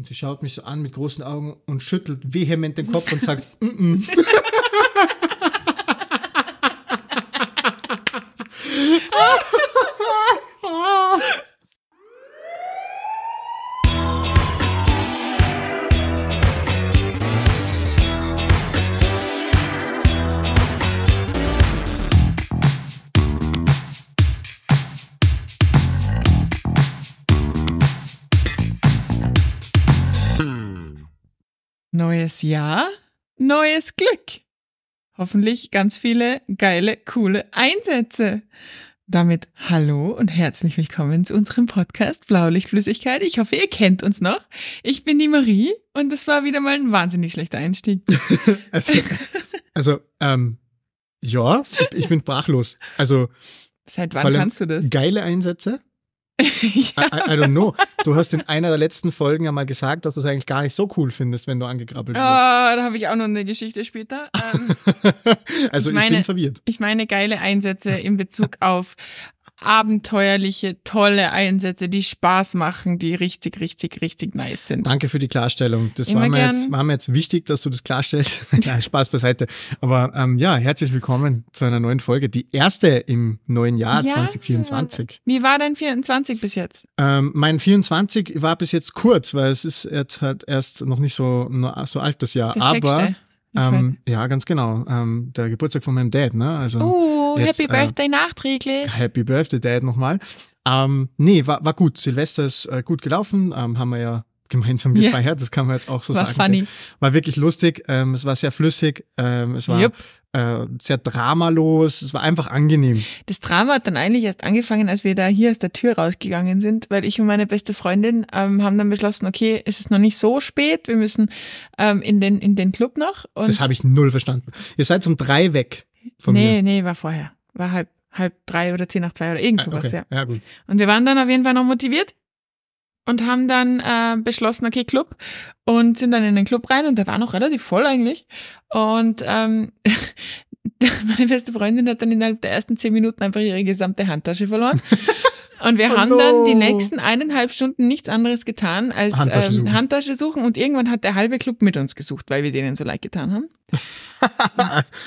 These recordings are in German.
Und sie schaut mich so an mit großen Augen und schüttelt vehement den Kopf und sagt, mm -mm. Neues Jahr, neues Glück. Hoffentlich ganz viele geile, coole Einsätze. Damit hallo und herzlich willkommen zu unserem Podcast Blaulichtflüssigkeit. Ich hoffe, ihr kennt uns noch. Ich bin die Marie und das war wieder mal ein wahnsinnig schlechter Einstieg. also, also ähm, ja, ich bin brachlos. Also Seit wann kannst du das? Geile Einsätze. ja. I, I don't know. Du hast in einer der letzten Folgen ja mal gesagt, dass du es eigentlich gar nicht so cool findest, wenn du angekrabbelt wirst. Ah, da habe ich auch noch eine Geschichte später. Ähm, also ich ich, meine- bin verwirrt. ich meine geile Einsätze in Bezug auf abenteuerliche, tolle Einsätze, die Spaß machen, die richtig, richtig, richtig nice sind. Danke für die Klarstellung. Das Immer war mir, gern. jetzt, war mir jetzt wichtig, dass du das klarstellst. Nein, Spaß beiseite. Aber ähm, ja, herzlich willkommen zu einer neuen Folge. Die erste im neuen Jahr Ja. 2024. Wie war dein 24 bis jetzt? Ähm, mein 24 war bis jetzt kurz, weil es ist jetzt halt erst noch nicht so, so alt das Jahr. Der Aber sechste. Ähm, ja, ganz genau. Ähm, der Geburtstag von meinem Dad, ne? Also Oh, jetzt, Happy äh, Birthday nachträglich. Happy Birthday, Dad, nochmal. Ähm, nee, war, war gut. Silvester ist äh, gut gelaufen. Ähm, haben wir ja gemeinsam gefeiert. Das kann man jetzt auch so War sagen. funny. War wirklich lustig. Ähm, es war sehr flüssig. Ähm, es war Jupp. äh, sehr dramalos. Es war einfach angenehm. Das Drama hat dann eigentlich erst angefangen, als wir da hier aus der Tür rausgegangen sind, weil ich und meine beste Freundin ähm, haben dann beschlossen, okay, es ist noch nicht so spät, wir müssen ähm, in, den, in den Club noch. Und das habe ich null verstanden. Ihr seid um drei weg von nee, mir. nee, war vorher. War halb, halb drei oder zehn nach zwei oder irgend Ah, sowas, okay. ja. ja, gut. Und wir waren dann auf jeden Fall noch motiviert und haben dann äh, beschlossen, okay, Club und sind dann in den Club rein und der war noch relativ voll eigentlich. Und ähm, meine beste Freundin hat dann innerhalb der ersten zehn Minuten einfach ihre gesamte Handtasche verloren. Und wir Oh haben dann die no. nächsten eineinhalb Stunden nichts anderes getan als Handtasche ähm, suchen. Handtasche suchen und irgendwann hat der halbe Club mit uns gesucht, weil wir denen so leid getan haben.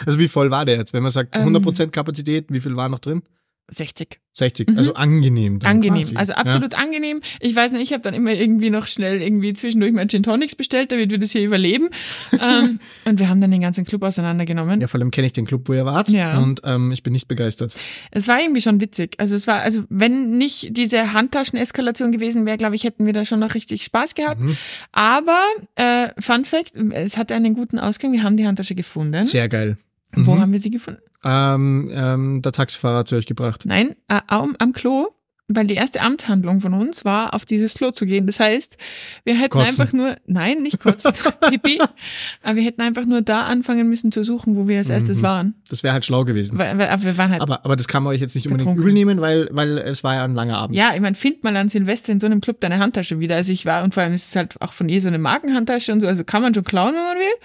also wie voll war der jetzt? Wenn man sagt Ähm. 100% Kapazität, wie viel war noch drin? 60. 60. Mhm. Also angenehm. Angenehm, quasi. also absolut angenehm. Ich weiß nicht, ich habe dann immer irgendwie noch schnell irgendwie zwischendurch mein Gin Tonics bestellt, damit wir das hier überleben. ähm, und wir haben dann den ganzen Club auseinandergenommen. Ja. ja, vor allem kenne ich den Club, wo ihr wart. Ja. Und ähm, ich bin nicht begeistert. Es war irgendwie schon witzig. Also es war, also wenn nicht diese Handtaschen-Eskalation gewesen wäre, glaube ich, hätten wir da schon noch richtig Spaß gehabt. Mhm. Aber äh, Fun Fact, es hatte einen guten Ausgang. Wir haben die Handtasche gefunden. Sehr geil. Wo Mhm. haben wir sie gefunden? Ähm, ähm, der Taxifahrer sie euch gebracht. Nein, äh, am, am Klo. Weil die erste Amtshandlung von uns war, auf dieses Klo zu gehen. Das heißt, wir hätten Kotzen. einfach nur, nein, nicht kotzen, Pipi, aber wir hätten einfach nur da anfangen müssen zu suchen, wo wir als erstes Mhm. waren. Das wäre halt schlau gewesen. Weil, weil aber wir waren halt, Aber, aber das kann man euch jetzt nicht unbedingt übel nehmen, weil, weil es war ja ein langer Abend. ja, ich meine, find mal an Silvester in so einem Club deine Handtasche wieder. Also ich war, und vor allem ist es halt auch von ihr so eine Markenhandtasche und so, also kann man schon klauen, wenn man will.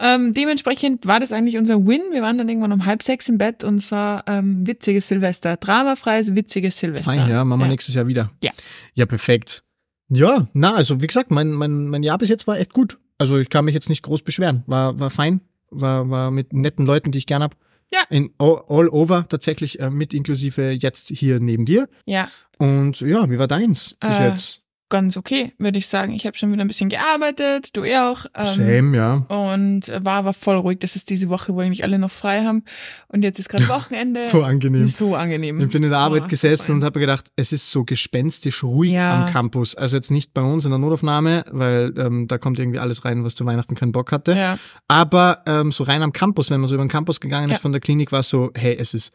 Ähm, dementsprechend war das eigentlich unser Win. Wir waren dann irgendwann um halb sechs im Bett und es war ähm, witziges Silvester. Dramafreies, witziges Silvester. Fein, ja, machen wir nächstes Jahr wieder. Ja. Ja, perfekt. Ja, na, also wie gesagt, mein, mein, mein Jahr bis jetzt war echt gut. Also ich kann mich jetzt nicht groß beschweren. War, war fein, war, war mit netten Leuten, die ich gern hab. Ja. In all, all over tatsächlich, äh, mit inklusive jetzt hier neben dir. Ja, Und ja, wie war deins bis Äh, jetzt? Ganz okay, würde ich sagen. Ich habe schon wieder ein bisschen gearbeitet, du eh auch. Ähm, Same, ja. Und war aber voll ruhig. Das ist diese Woche, wo eigentlich alle noch frei haben. Und jetzt ist gerade Wochenende. So angenehm. So angenehm. Ich bin in der Arbeit Oh, gesessen fein. und habe mir gedacht, es ist so gespenstisch ruhig Ja. am Campus. Also jetzt nicht bei uns in der Notaufnahme, weil ähm, da kommt irgendwie alles rein, was zu Weihnachten keinen Bock hatte. Ja, Aber ähm, so rein am Campus, wenn man so über den Campus gegangen ist Ja. von der Klinik, war es so, hey, es ist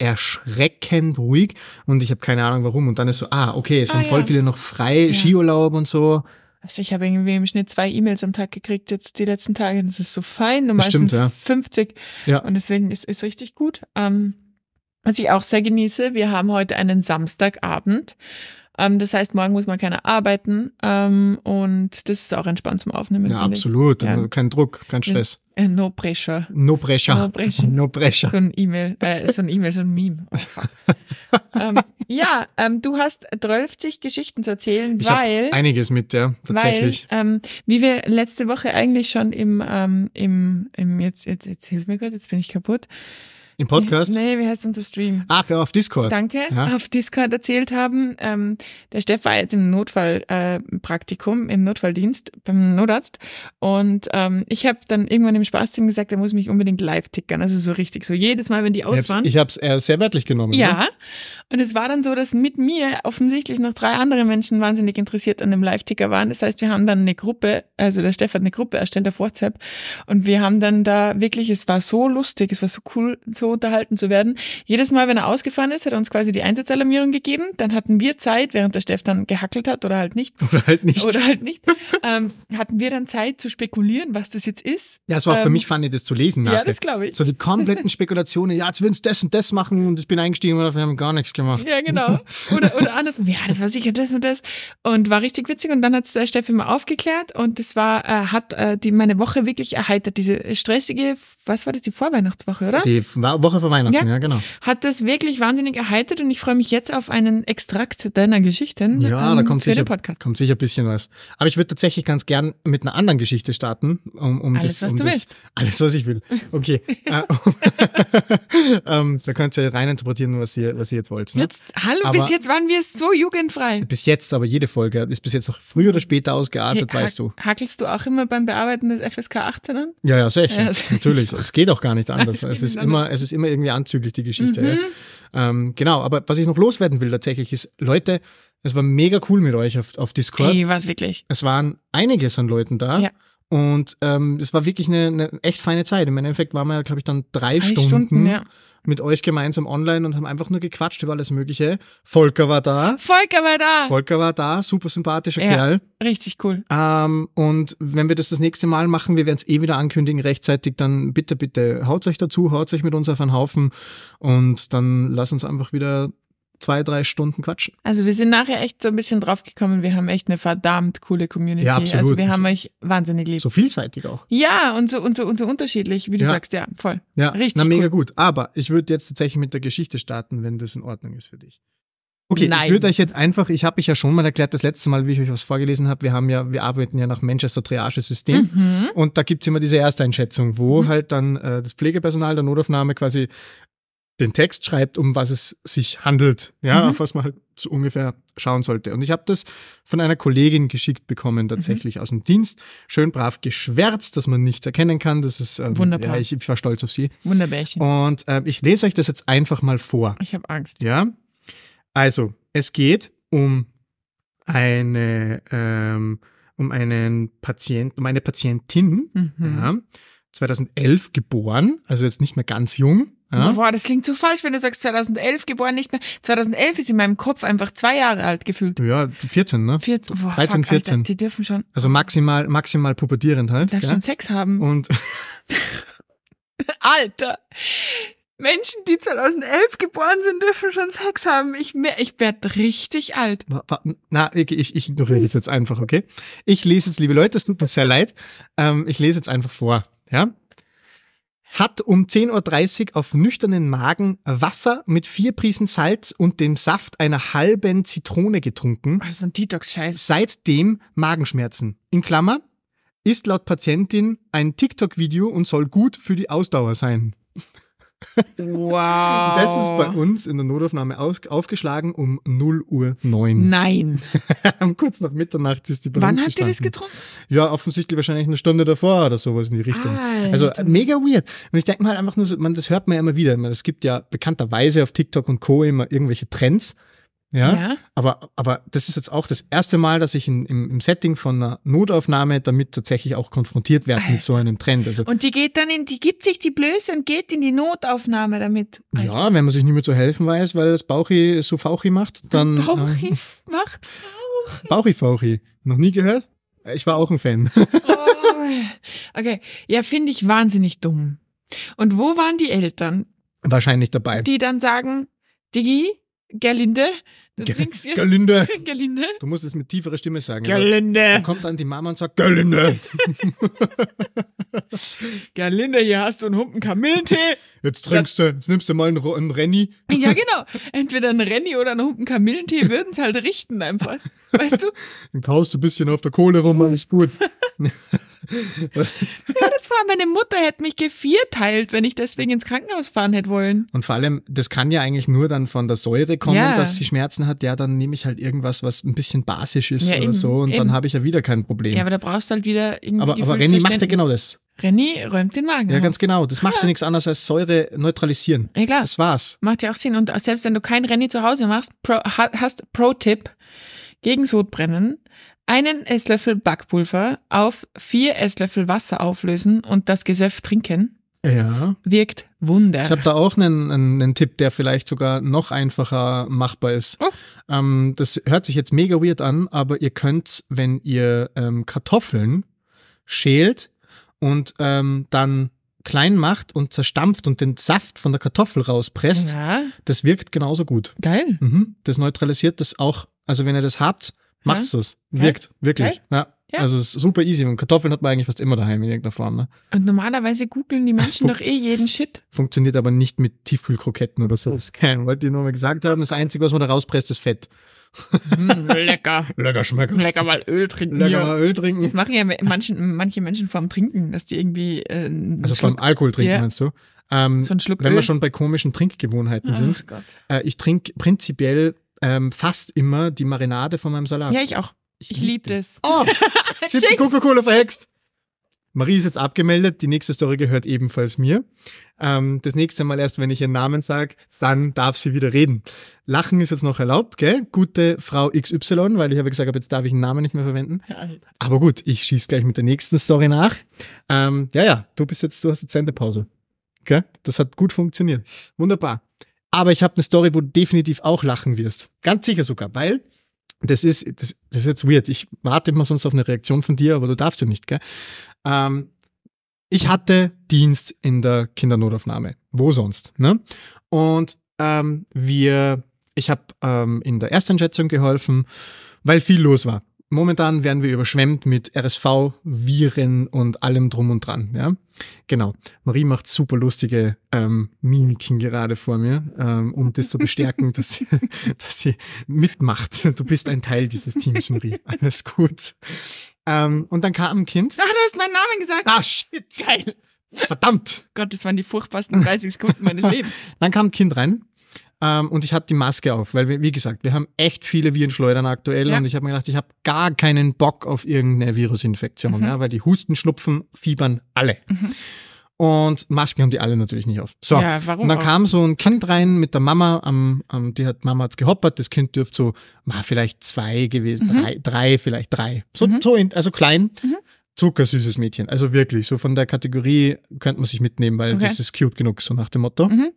erschreckend ruhig und ich habe keine Ahnung warum. Und dann ist so, ah, okay, es Ah, haben voll ja. viele noch frei, Ja. Skiurlaub und so. also ich habe irgendwie im Schnitt zwei E-Mails am Tag gekriegt jetzt die letzten Tage. Das ist so fein. Normal stimmt, ja. 50. Ja. Und deswegen ist es richtig gut. Ähm, was ich auch sehr genieße, wir haben heute einen Samstagabend. Ähm, das heißt, morgen muss man keiner arbeiten ähm, und das ist auch entspannt zum Aufnehmen. Ja, absolut. Ja. Also Kein Druck, kein Stress. Äh, no pressure. No pressure. No pressure. No pressure. So ein E-Mail, äh, so ein E-Mail, so ein Meme. Oh, ähm, ja, ähm, du hast 12 Geschichten zu erzählen, Ich weil, einiges mit, ja, tatsächlich. weil ähm, wie wir letzte Woche eigentlich schon im, ähm, im, im jetzt, jetzt, jetzt hilf mir Gott, jetzt bin ich kaputt. Im Podcast? Nee, wie heißt unser Stream? Ah, für auf Discord. Danke, Ja. auf Discord erzählt haben. Ähm, der Steff war jetzt im Notfallpraktikum, äh, Praktikum, im Notfalldienst beim Notarzt. Und ähm, ich habe dann irgendwann im Spaß zu ihm gesagt, er muss mich unbedingt live tickern. Also so richtig, so jedes Mal, wenn die aus waren. ich hab's eher sehr wörtlich genommen. Ja, Ne? und es war dann so, dass mit mir offensichtlich noch drei andere Menschen wahnsinnig interessiert an dem Live-Ticker waren. Das heißt, wir haben dann eine Gruppe, also der Stefan hat eine Gruppe erstellt auf WhatsApp und wir haben dann da wirklich, es war so lustig, es war so cool, so unterhalten zu werden. Jedes Mal, wenn er ausgefahren ist, hat er uns quasi die Einsatzalarmierung gegeben. Dann hatten wir Zeit, während der Steff dann gehackelt hat oder halt nicht. Oder halt nicht. Oder halt nicht. ähm, hatten wir dann Zeit zu spekulieren, was das jetzt ist. ja, es war auch für ähm, mich funny, das zu lesen Ja, nachher. das glaube ich. So die kompletten Spekulationen, ja, jetzt würden sie das und das machen und ich bin eingestiegen und wir haben gar nichts gemacht. Ja, genau. Oder, oder andersrum. Ja, das war sicher das und das. Und war richtig witzig. Und dann hat der Steffi mal aufgeklärt und das war, äh, hat äh, die meine Woche wirklich erheitert. Diese stressige, was war das, die Vorweihnachtswoche, oder? Die Wa- Woche vor Weihnachten, Ja. ja, genau. Hat das wirklich wahnsinnig erheitert und ich freue mich jetzt auf einen Extrakt deiner Geschichten Ja, ähm, da kommt sicher, kommt sicher ein bisschen was. Aber ich würde tatsächlich ganz gern mit einer anderen Geschichte starten. Um, um Alles, das, was um du das, willst. Alles, was ich will. Okay. Äh, ähm, da könnt ihr reininterpretieren, was ihr, was ihr jetzt wollt. Ne? Jetzt, hallo, Aber- bis jetzt waren wir so jugendfrei. Bis jetzt, aber jede Folge ist bis jetzt noch früher oder später ausgeartet, Hey, weißt du. hack- Hackelst du auch immer beim Bearbeiten des FSK 18 an? Ja, ja, sicher. Ja. Natürlich. Es geht auch gar nicht anders. Es Es ist immer, es ist immer irgendwie anzüglich, die Geschichte. Mhm. Ja. Ähm, genau. Aber was ich noch loswerden will tatsächlich ist, Leute, es war mega cool mit euch auf, auf Discord. Hey, was wirklich? Es waren einiges an Leuten da. Ja. Und ähm, es war wirklich eine, eine echt feine Zeit. Im Endeffekt waren wir, glaube ich, dann drei, Drei Stunden, Stunden, ja. Mit euch gemeinsam online und haben einfach nur gequatscht über alles Mögliche. Volker war da. Volker war da. Volker war da, super sympathischer Ja. Kerl. Richtig cool. Ähm, und wenn wir das das nächste Mal machen, wir werden es eh wieder ankündigen rechtzeitig, dann bitte, bitte haut euch dazu, haut euch mit uns auf einen Haufen und dann lass uns einfach wieder zwei, drei Stunden quatschen. Also wir sind nachher echt so ein bisschen draufgekommen, wir haben echt eine verdammt coole Community. Ja, absolut. Also wir haben euch wahnsinnig lieb. So vielseitig auch. Ja, und so, und so, und so unterschiedlich, wie du Ja. sagst, ja, voll. Ja, Richtig na mega cool. gut. Aber ich würde jetzt tatsächlich mit der Geschichte starten, wenn das in Ordnung ist für dich. Okay, Nein. ich würde euch jetzt einfach, ich habe euch ja schon mal erklärt, das letzte Mal, wie ich euch was vorgelesen habe, wir haben ja, wir arbeiten ja nach Manchester Triage-System Mhm. und da gibt's immer diese Ersteinschätzung, wo halt dann äh, das Pflegepersonal der Notaufnahme quasi den Text schreibt, um was es sich handelt, ja, Mhm. auf was man halt so ungefähr schauen sollte. Und ich habe das von einer Kollegin geschickt bekommen, tatsächlich Mhm. aus dem Dienst, schön brav geschwärzt, dass man nichts erkennen kann. Das ist ähm, Wunderbar. Ja, ich, ich war stolz auf sie. Wunderbärchen. Und äh, ich lese euch das jetzt einfach mal vor. Ich habe Angst. Ja, also es geht um eine ähm, um einen Patient, um eine Patientin, Mhm. ja, 2011 geboren, also jetzt nicht mehr ganz jung. Ja. Boah, das klingt zu falsch, wenn du sagst 2011 geboren, nicht mehr. 2011 ist in meinem Kopf einfach zwei Jahre alt gefühlt. Ja, 14, ne? 14, boah, 13, fuck, Alter, 14. die dürfen schon, Also maximal, maximal pubertierend halt. darf gell? schon Sex haben. Und Alter! Menschen, die 2011 geboren sind, dürfen schon Sex haben. Ich, ich werd richtig alt. Na, ich, ich ignoriere das jetzt einfach, okay? Ich lese jetzt, liebe Leute, es tut mir sehr leid. Ähm, ich lese jetzt einfach vor, ja? Hat um 10.30 Uhr auf nüchternen Magen Wasser mit vier Prisen Salz und dem Saft einer halben Zitrone getrunken. Das ist ein Detox-Scheiß. Seitdem Magenschmerzen. In Klammer, ist laut Patientin ein TikTok-Video und soll gut für die Ausdauer sein. Wow. Das ist bei uns in der Notaufnahme aus, aufgeschlagen um 0 Uhr 9. Nein. Kurz nach Mitternacht ist die bei Wann habt ihr das getrunken? Ja, offensichtlich wahrscheinlich eine Stunde davor oder sowas in die Richtung. Alter. Also äh, mega weird. Und ich denke mal einfach nur, so, man, das hört man ja immer wieder. Es gibt ja bekannterweise auf TikTok und Co. immer irgendwelche Trends. Ja. Ja. Aber, aber das ist jetzt auch das erste Mal, dass ich in, im, im Setting von einer Notaufnahme damit tatsächlich auch konfrontiert werde mit so einem Trend. Also Und die geht dann in, die gibt sich die Blöße und geht in die Notaufnahme damit. Alter. ja, wenn man sich nicht mehr zu helfen weiß, weil das Bauchi so Fauchi macht, dann äh, Bauchi macht Bauchi Fauchi. Noch nie gehört? Ich war auch ein Fan. Oh. Okay, ja, finde ich wahnsinnig dumm. Und wo waren die Eltern, Wahrscheinlich dabei. die dann sagen, Digi, Gerlinde, du Ge- trinkst jetzt. Gerlinde. Gerlinde. Du musst es mit tieferer Stimme sagen. Also, Gerlinde. Dann kommt dann die Mama und sagt, Gerlinde, Gerlinde, hier hast du einen Humpen Kamillentee. jetzt trinkst du, jetzt nimmst du mal einen, einen Renny. ja, genau. Entweder ein Renny oder ein Humpen Kamillentee würden es halt richten einfach. Weißt du? Dann kaust du ein bisschen auf der Kohle rum, alles gut. Ja, das war, meine Mutter hätte mich gevierteilt, wenn ich deswegen ins Krankenhaus fahren hätte wollen. Und vor allem, das kann ja eigentlich nur dann von der Säure kommen, Ja. dass sie Schmerzen hat. Ja, dann nehme ich halt irgendwas, was ein bisschen basisch ist Ja, oder eben, so und eben. dann habe ich ja wieder kein Problem. Ja, aber da brauchst du halt wieder irgendwie aber, aber Renny macht ja genau das. Renny räumt den Magen. Ja, auf. ganz genau. Das macht ja nichts anderes als Säure neutralisieren. Ja, klar. Das war's. Macht ja auch Sinn. Und selbst wenn du kein Renny zu Hause machst, Pro, ha- hast Pro-Tipp gegen Sodbrennen, einen Esslöffel Backpulver auf vier Esslöffel Wasser auflösen und das Gesöff trinken, Ja. wirkt Wunder. Ich habe da auch einen, einen, einen Tipp, der vielleicht sogar noch einfacher machbar ist. Oh. Ähm, das hört sich jetzt mega weird an, aber ihr könnt, wenn ihr ähm, Kartoffeln schält und ähm, dann klein macht und zerstampft und den Saft von der Kartoffel rauspresst, ja, das wirkt genauso gut. geil. Mhm. Das neutralisiert das auch. Also wenn ihr das habt, macht's das. Wirkt, wirklich. Ja. Ja. Also es ist super easy. Und Kartoffeln hat man eigentlich fast immer daheim in irgendeiner Form. Ne? Und normalerweise googeln die Menschen doch eh jeden Shit. Funktioniert aber nicht mit Tiefkühlkroketten oder so. Das kann, wollte ich nur mal gesagt haben. Das Einzige, was man da rauspresst, ist Fett. Mm, lecker. Lecker schmecken. Lecker mal Öl trinken. Lecker mal Öl trinken. Das machen ja manchen, manche Menschen vorm Trinken, dass die irgendwie äh, Also vom Schluck- Alkohol trinken, Ja. meinst du? Ähm, so einen Schluck wenn Öl. wir schon bei komischen Trinkgewohnheiten sind. Ach Gott. Äh, ich trinke prinzipiell ähm, fast immer die Marinade von meinem Salat. Ja, ich auch. Ich lieb das. Oh, ist jetzt die Coca-Cola verhext. Marie ist jetzt abgemeldet. Die nächste Story gehört ebenfalls mir. Ähm, das nächste Mal erst, wenn ich ihren Namen sage, dann darf sie wieder reden. Lachen ist jetzt noch erlaubt, gell? Gute Frau XY, weil ich habe gesagt, ab jetzt darf ich den Namen nicht mehr verwenden. Aber gut, ich schieß gleich mit der nächsten Story nach. Ähm, ja, ja, du bist jetzt, du hast jetzt Sendepause. Gell? Das hat gut funktioniert. Wunderbar. Aber ich habe eine Story, wo du definitiv auch lachen wirst. Ganz sicher sogar, weil das ist, das, das ist jetzt weird. Ich warte immer sonst auf eine Reaktion von dir, aber du darfst ja nicht, gell? Ähm, ich hatte Dienst in der Kindernotaufnahme. Wo sonst, ne? Und ähm, wir, ich habe ähm, in der Ersteinschätzung geholfen, weil viel los war. Momentan werden wir überschwemmt mit RSV, Viren und allem drum und dran. Ja, genau. Marie macht super lustige ähm, Mimiken gerade vor mir, ähm, um das zu bestärken, dass sie, dass sie mitmacht. Du bist ein Teil dieses Teams, Marie. Alles gut. Ähm, und dann kam ein Kind. Ah, du hast meinen Namen gesagt. Ah, shit. Geil. Verdammt. Gott, das waren die furchtbarsten 30 Sekunden meines Lebens. Dann kam ein Kind rein ähm, und ich hatte die Maske auf, weil wir, wie gesagt, wir haben echt viele Virenschleudern aktuell Ja. und ich habe mir gedacht, ich habe gar keinen Bock auf irgendeine Virusinfektion, Mhm. ja, weil die Husten, Schnupfen, Fiebern alle. Und Masken haben die alle natürlich nicht auf. So. Ja, warum Und dann auch? kam so ein Kind rein mit der Mama, am, am, die hat Mama hat's gehoppert, das Kind dürfte so, ma, vielleicht zwei gewesen, Mhm. drei, drei, vielleicht drei. So, so in, also klein, Mhm. zuckersüßes Mädchen. Also wirklich, so von der Kategorie könnte man sich mitnehmen, weil Okay. das ist cute genug, so nach dem Motto. Mhm.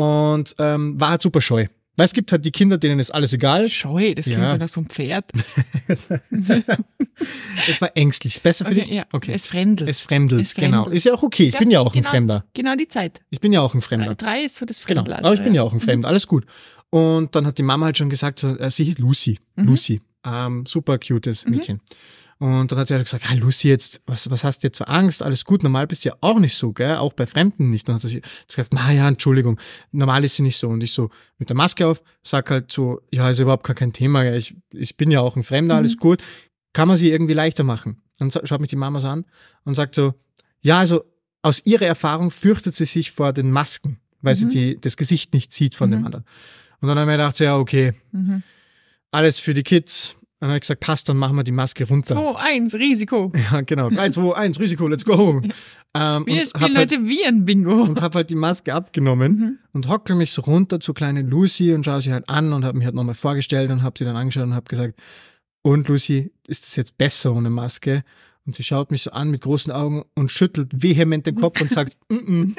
Und ähm, war halt super scheu. Weil es gibt halt die Kinder, denen ist alles egal. Scheu, das klingt Ja. so nach so einem Pferd. Es war ängstlich. Besser für Okay, dich? ja. Okay. Es fremdelt. Es fremdelt, Es fremdelt. genau. Ist ja auch okay. Ich Ja, bin ja auch ein genau, Fremder. Genau die Zeit. Ich bin ja auch ein Fremder. Drei ist so das Genau, Fremdler. aber ich bin ja auch ein Fremder, alles gut. Und dann hat die Mama halt schon gesagt, so, äh, sie hieß Lucy, Lucy, ähm, super cutes Mädchen. Und dann hat sie halt gesagt, ah, Lucy, jetzt, was, was hast du jetzt für Angst? Alles gut, normal bist du ja auch nicht so, gell? Auch bei Fremden nicht. Dann hat sie gesagt, na ja, Entschuldigung, normal ist sie nicht so. Und ich so, mit der Maske auf, sag halt so, ja, ist überhaupt gar kein Thema, gell? Ich, ich bin ja auch ein Fremder, alles gut. Kann man sie irgendwie leichter machen? Dann schaut mich die Mama so an und sagt so, ja, also aus ihrer Erfahrung fürchtet sie sich vor den Masken, weil sie die, das Gesicht nicht sieht von dem anderen. Und dann habe ich mir gedacht, ja, okay, Mhm. alles für die Kids. Und dann habe ich gesagt, passt, dann machen wir die Maske runter. 2, 1, Risiko. Ja, genau. 3, 2, 1, Risiko, let's go. Ähm, Wir spielen hab halt, heute Viren-Bingo. und hab halt die Maske abgenommen und hockel mich so runter zu kleinen Lucy und schaue sie halt an und habe mich halt nochmal vorgestellt und habe sie dann angeschaut und habe gesagt, und Lucy, ist das jetzt besser ohne Maske? Und sie schaut mich so an mit großen Augen und schüttelt vehement den Kopf und sagt, mm -mm.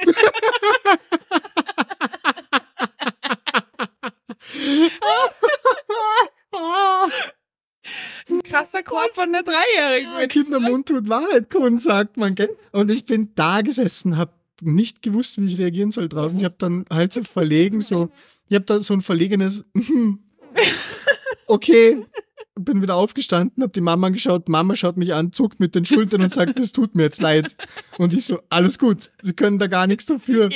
Krasser Chord von der Dreijährigen. Ja, Kindermund tut Wahrheit kund, sagt man. Gell? Und ich bin da gesessen, habe nicht gewusst, wie ich reagieren soll drauf. Ich habe dann halt so verlegen, so Ich habe da so ein verlegenes, okay, bin wieder aufgestanden, habe die Mama angeschaut, Mama schaut mich an, zuckt mit den Schultern und sagt, es tut mir jetzt leid. Und ich so, alles gut, sie können da gar nichts dafür.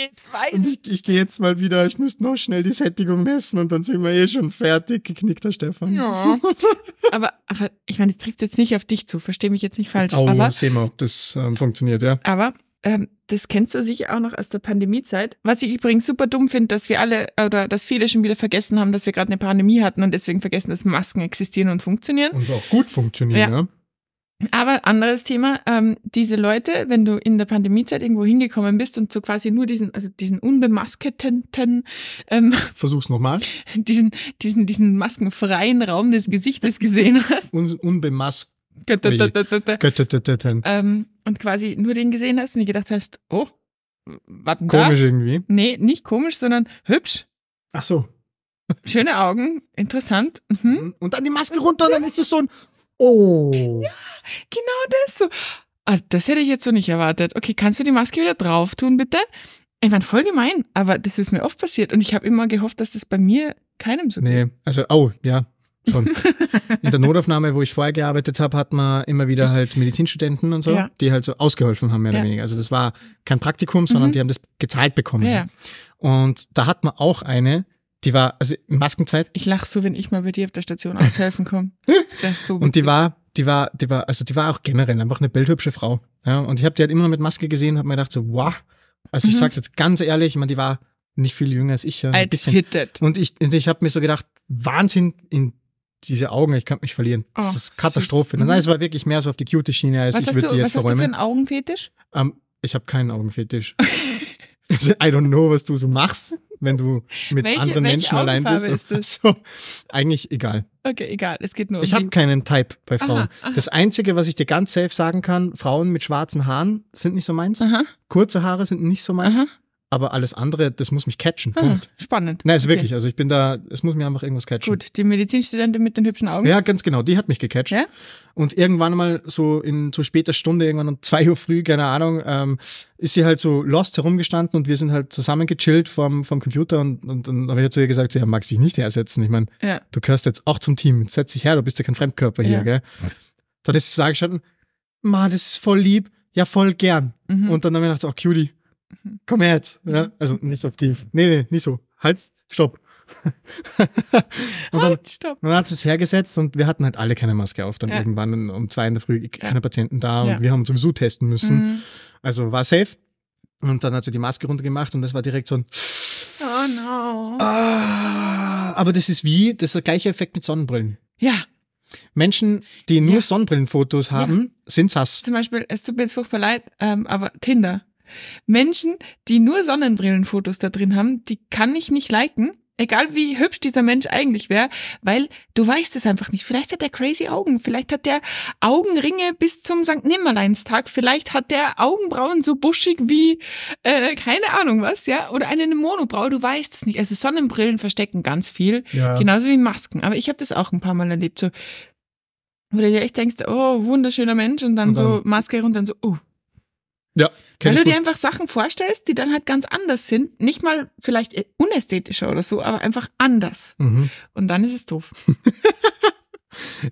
Und ich, ich gehe jetzt mal wieder, ich müsste noch schnell die Sättigung messen und dann sind wir eh schon fertig, geknickter Stefan. Ja. aber, aber ich meine, es trifft jetzt nicht auf dich zu, verstehe mich jetzt nicht falsch. Oh, aber, sehen wir, ob das ähm, funktioniert, ja. aber ähm, das kennst du sicher auch noch aus der Pandemiezeit. Was ich übrigens super dumm finde, dass wir alle oder dass viele schon wieder vergessen haben, dass wir gerade eine Pandemie hatten und deswegen vergessen, dass Masken existieren und funktionieren. Und auch gut funktionieren, Ja. ja. Aber anderes Thema, ähm, diese Leute, wenn du in der Pandemiezeit irgendwo hingekommen bist und so quasi nur diesen, also diesen unbemasketen, ähm, Versuch's nochmal. diesen, diesen, diesen maskenfreien Raum des Gesichtes gesehen hast, Un unbemasketen. Ähm, und quasi nur den gesehen hast und dir gedacht hast, oh, was denn da? Komisch irgendwie. Nee, nicht komisch, sondern hübsch, Ach so. schöne Augen, interessant. Mhm. Und dann die Maske runter und dann ist es so ein, oh. Genau das so. Ah, das hätte ich jetzt so nicht erwartet. Okay, kannst du die Maske wieder drauf tun, bitte? Ich meine, voll gemein, aber das ist mir oft passiert und ich habe immer gehofft, dass das bei mir keinem so geht. Nee, also, oh, ja, schon. In der Notaufnahme, wo ich vorher gearbeitet habe, hat man immer wieder halt Medizinstudenten und so, Ja. die halt so ausgeholfen haben, mehr Ja. oder weniger. Also das war kein Praktikum, sondern Mhm. die haben das gezahlt bekommen. Ja. Und da hat man auch eine, die war, also Maskenzeit, Ich lach so, wenn ich mal bei dir auf der Station aushelfen komme. Das wäre so und die war, die war, die war, also die war auch generell einfach eine bildhübsche Frau. Ja, und ich habe die halt immer noch mit Maske gesehen und habe mir gedacht so, wow. Also ich Mhm. sag's jetzt ganz ehrlich, ich meine, die war nicht viel jünger als ich, ja, ein bisschen. Und ich, und ich habe mir so gedacht, Wahnsinn in diese Augen, ich kann mich verlieren. Das Oh, ist Katastrophe. süß. Mhm. Nein, es war wirklich mehr so auf die Cutie-Schiene, als Was, ich würde die was jetzt hast du für verräumen. einen Augenfetisch? Ähm, ich habe keinen Augenfetisch. also, I don't know, was du so machst, wenn du mit Welche- anderen welche Menschen allein bist. Ist Also, eigentlich egal. Okay, egal, es geht nur um Ich habe keinen Type bei Frauen. Aha, aha. Das Einzige, was ich dir ganz safe sagen kann, Frauen mit schwarzen Haaren sind nicht so meins. Aha, Kurze Haare sind nicht so meins. Aber alles andere, das muss mich catchen. Ah, Punkt. spannend. Nein, ist Okay. wirklich. Also ich bin da, es muss mir einfach irgendwas catchen. Gut, die Medizinstudentin mit den hübschen Augen. Ja, ganz genau. Die hat mich gecatcht. Ja? Und irgendwann mal so in so später Stunde, irgendwann um zwei Uhr früh, keine Ahnung, ähm, ist sie halt so lost herumgestanden und wir sind halt zusammen gechillt vom, vom Computer und, und dann habe ich halt zu ihr gesagt, sie ja, mag sich nicht hersetzen. Ich meine, Ja. du gehörst jetzt auch zum Team. Setz dich her, du bist ja kein Fremdkörper hier, Ja. gell? Dann ist sie da gestanden, Ma, das ist voll lieb. Ja, voll gern. Mhm. Und dann habe ich gedacht, oh, Cutie, komm her jetzt. Ja, also nicht auf tief. Nee, nee, nicht so. Halt, stopp. und dann, Halt, stopp. und dann hat sie es hergesetzt und wir hatten halt alle keine Maske auf. Dann Ja. irgendwann um zwei in der Früh keine Ja. Patienten da und Ja. wir haben sowieso testen müssen. Mhm. Also war safe. Und dann hat sie die Maske runtergemacht und das war direkt so ein Oh no. ah, aber das ist wie, das ist der gleiche Effekt mit Sonnenbrillen. Ja, Menschen, die nur Ja. Sonnenbrillenfotos haben, sind sass. zum Beispiel, es tut mir jetzt furchtbar leid, ähm, aber Tinder. Menschen, die nur Sonnenbrillenfotos da drin haben, die kann ich nicht liken. Egal wie hübsch dieser Mensch eigentlich wäre, weil du weißt es einfach nicht. Vielleicht hat er crazy Augen, vielleicht hat der Augenringe bis zum St. Nimmerleinstag, vielleicht hat der Augenbrauen so buschig wie, äh, keine Ahnung was, ja, oder eine Monobraue, du weißt es nicht. Also Sonnenbrillen verstecken ganz viel, Ja. genauso wie Masken. Aber ich habe das auch ein paar Mal erlebt, so, wo du dir echt denkst, oh, wunderschöner Mensch und dann, Und dann- so Maske runter und dann so, oh. Ja, kenn Weil du dir einfach Sachen vorstellst, die dann halt ganz anders sind. Nicht mal vielleicht unästhetischer oder so, aber einfach anders. Mhm. Und dann ist es doof.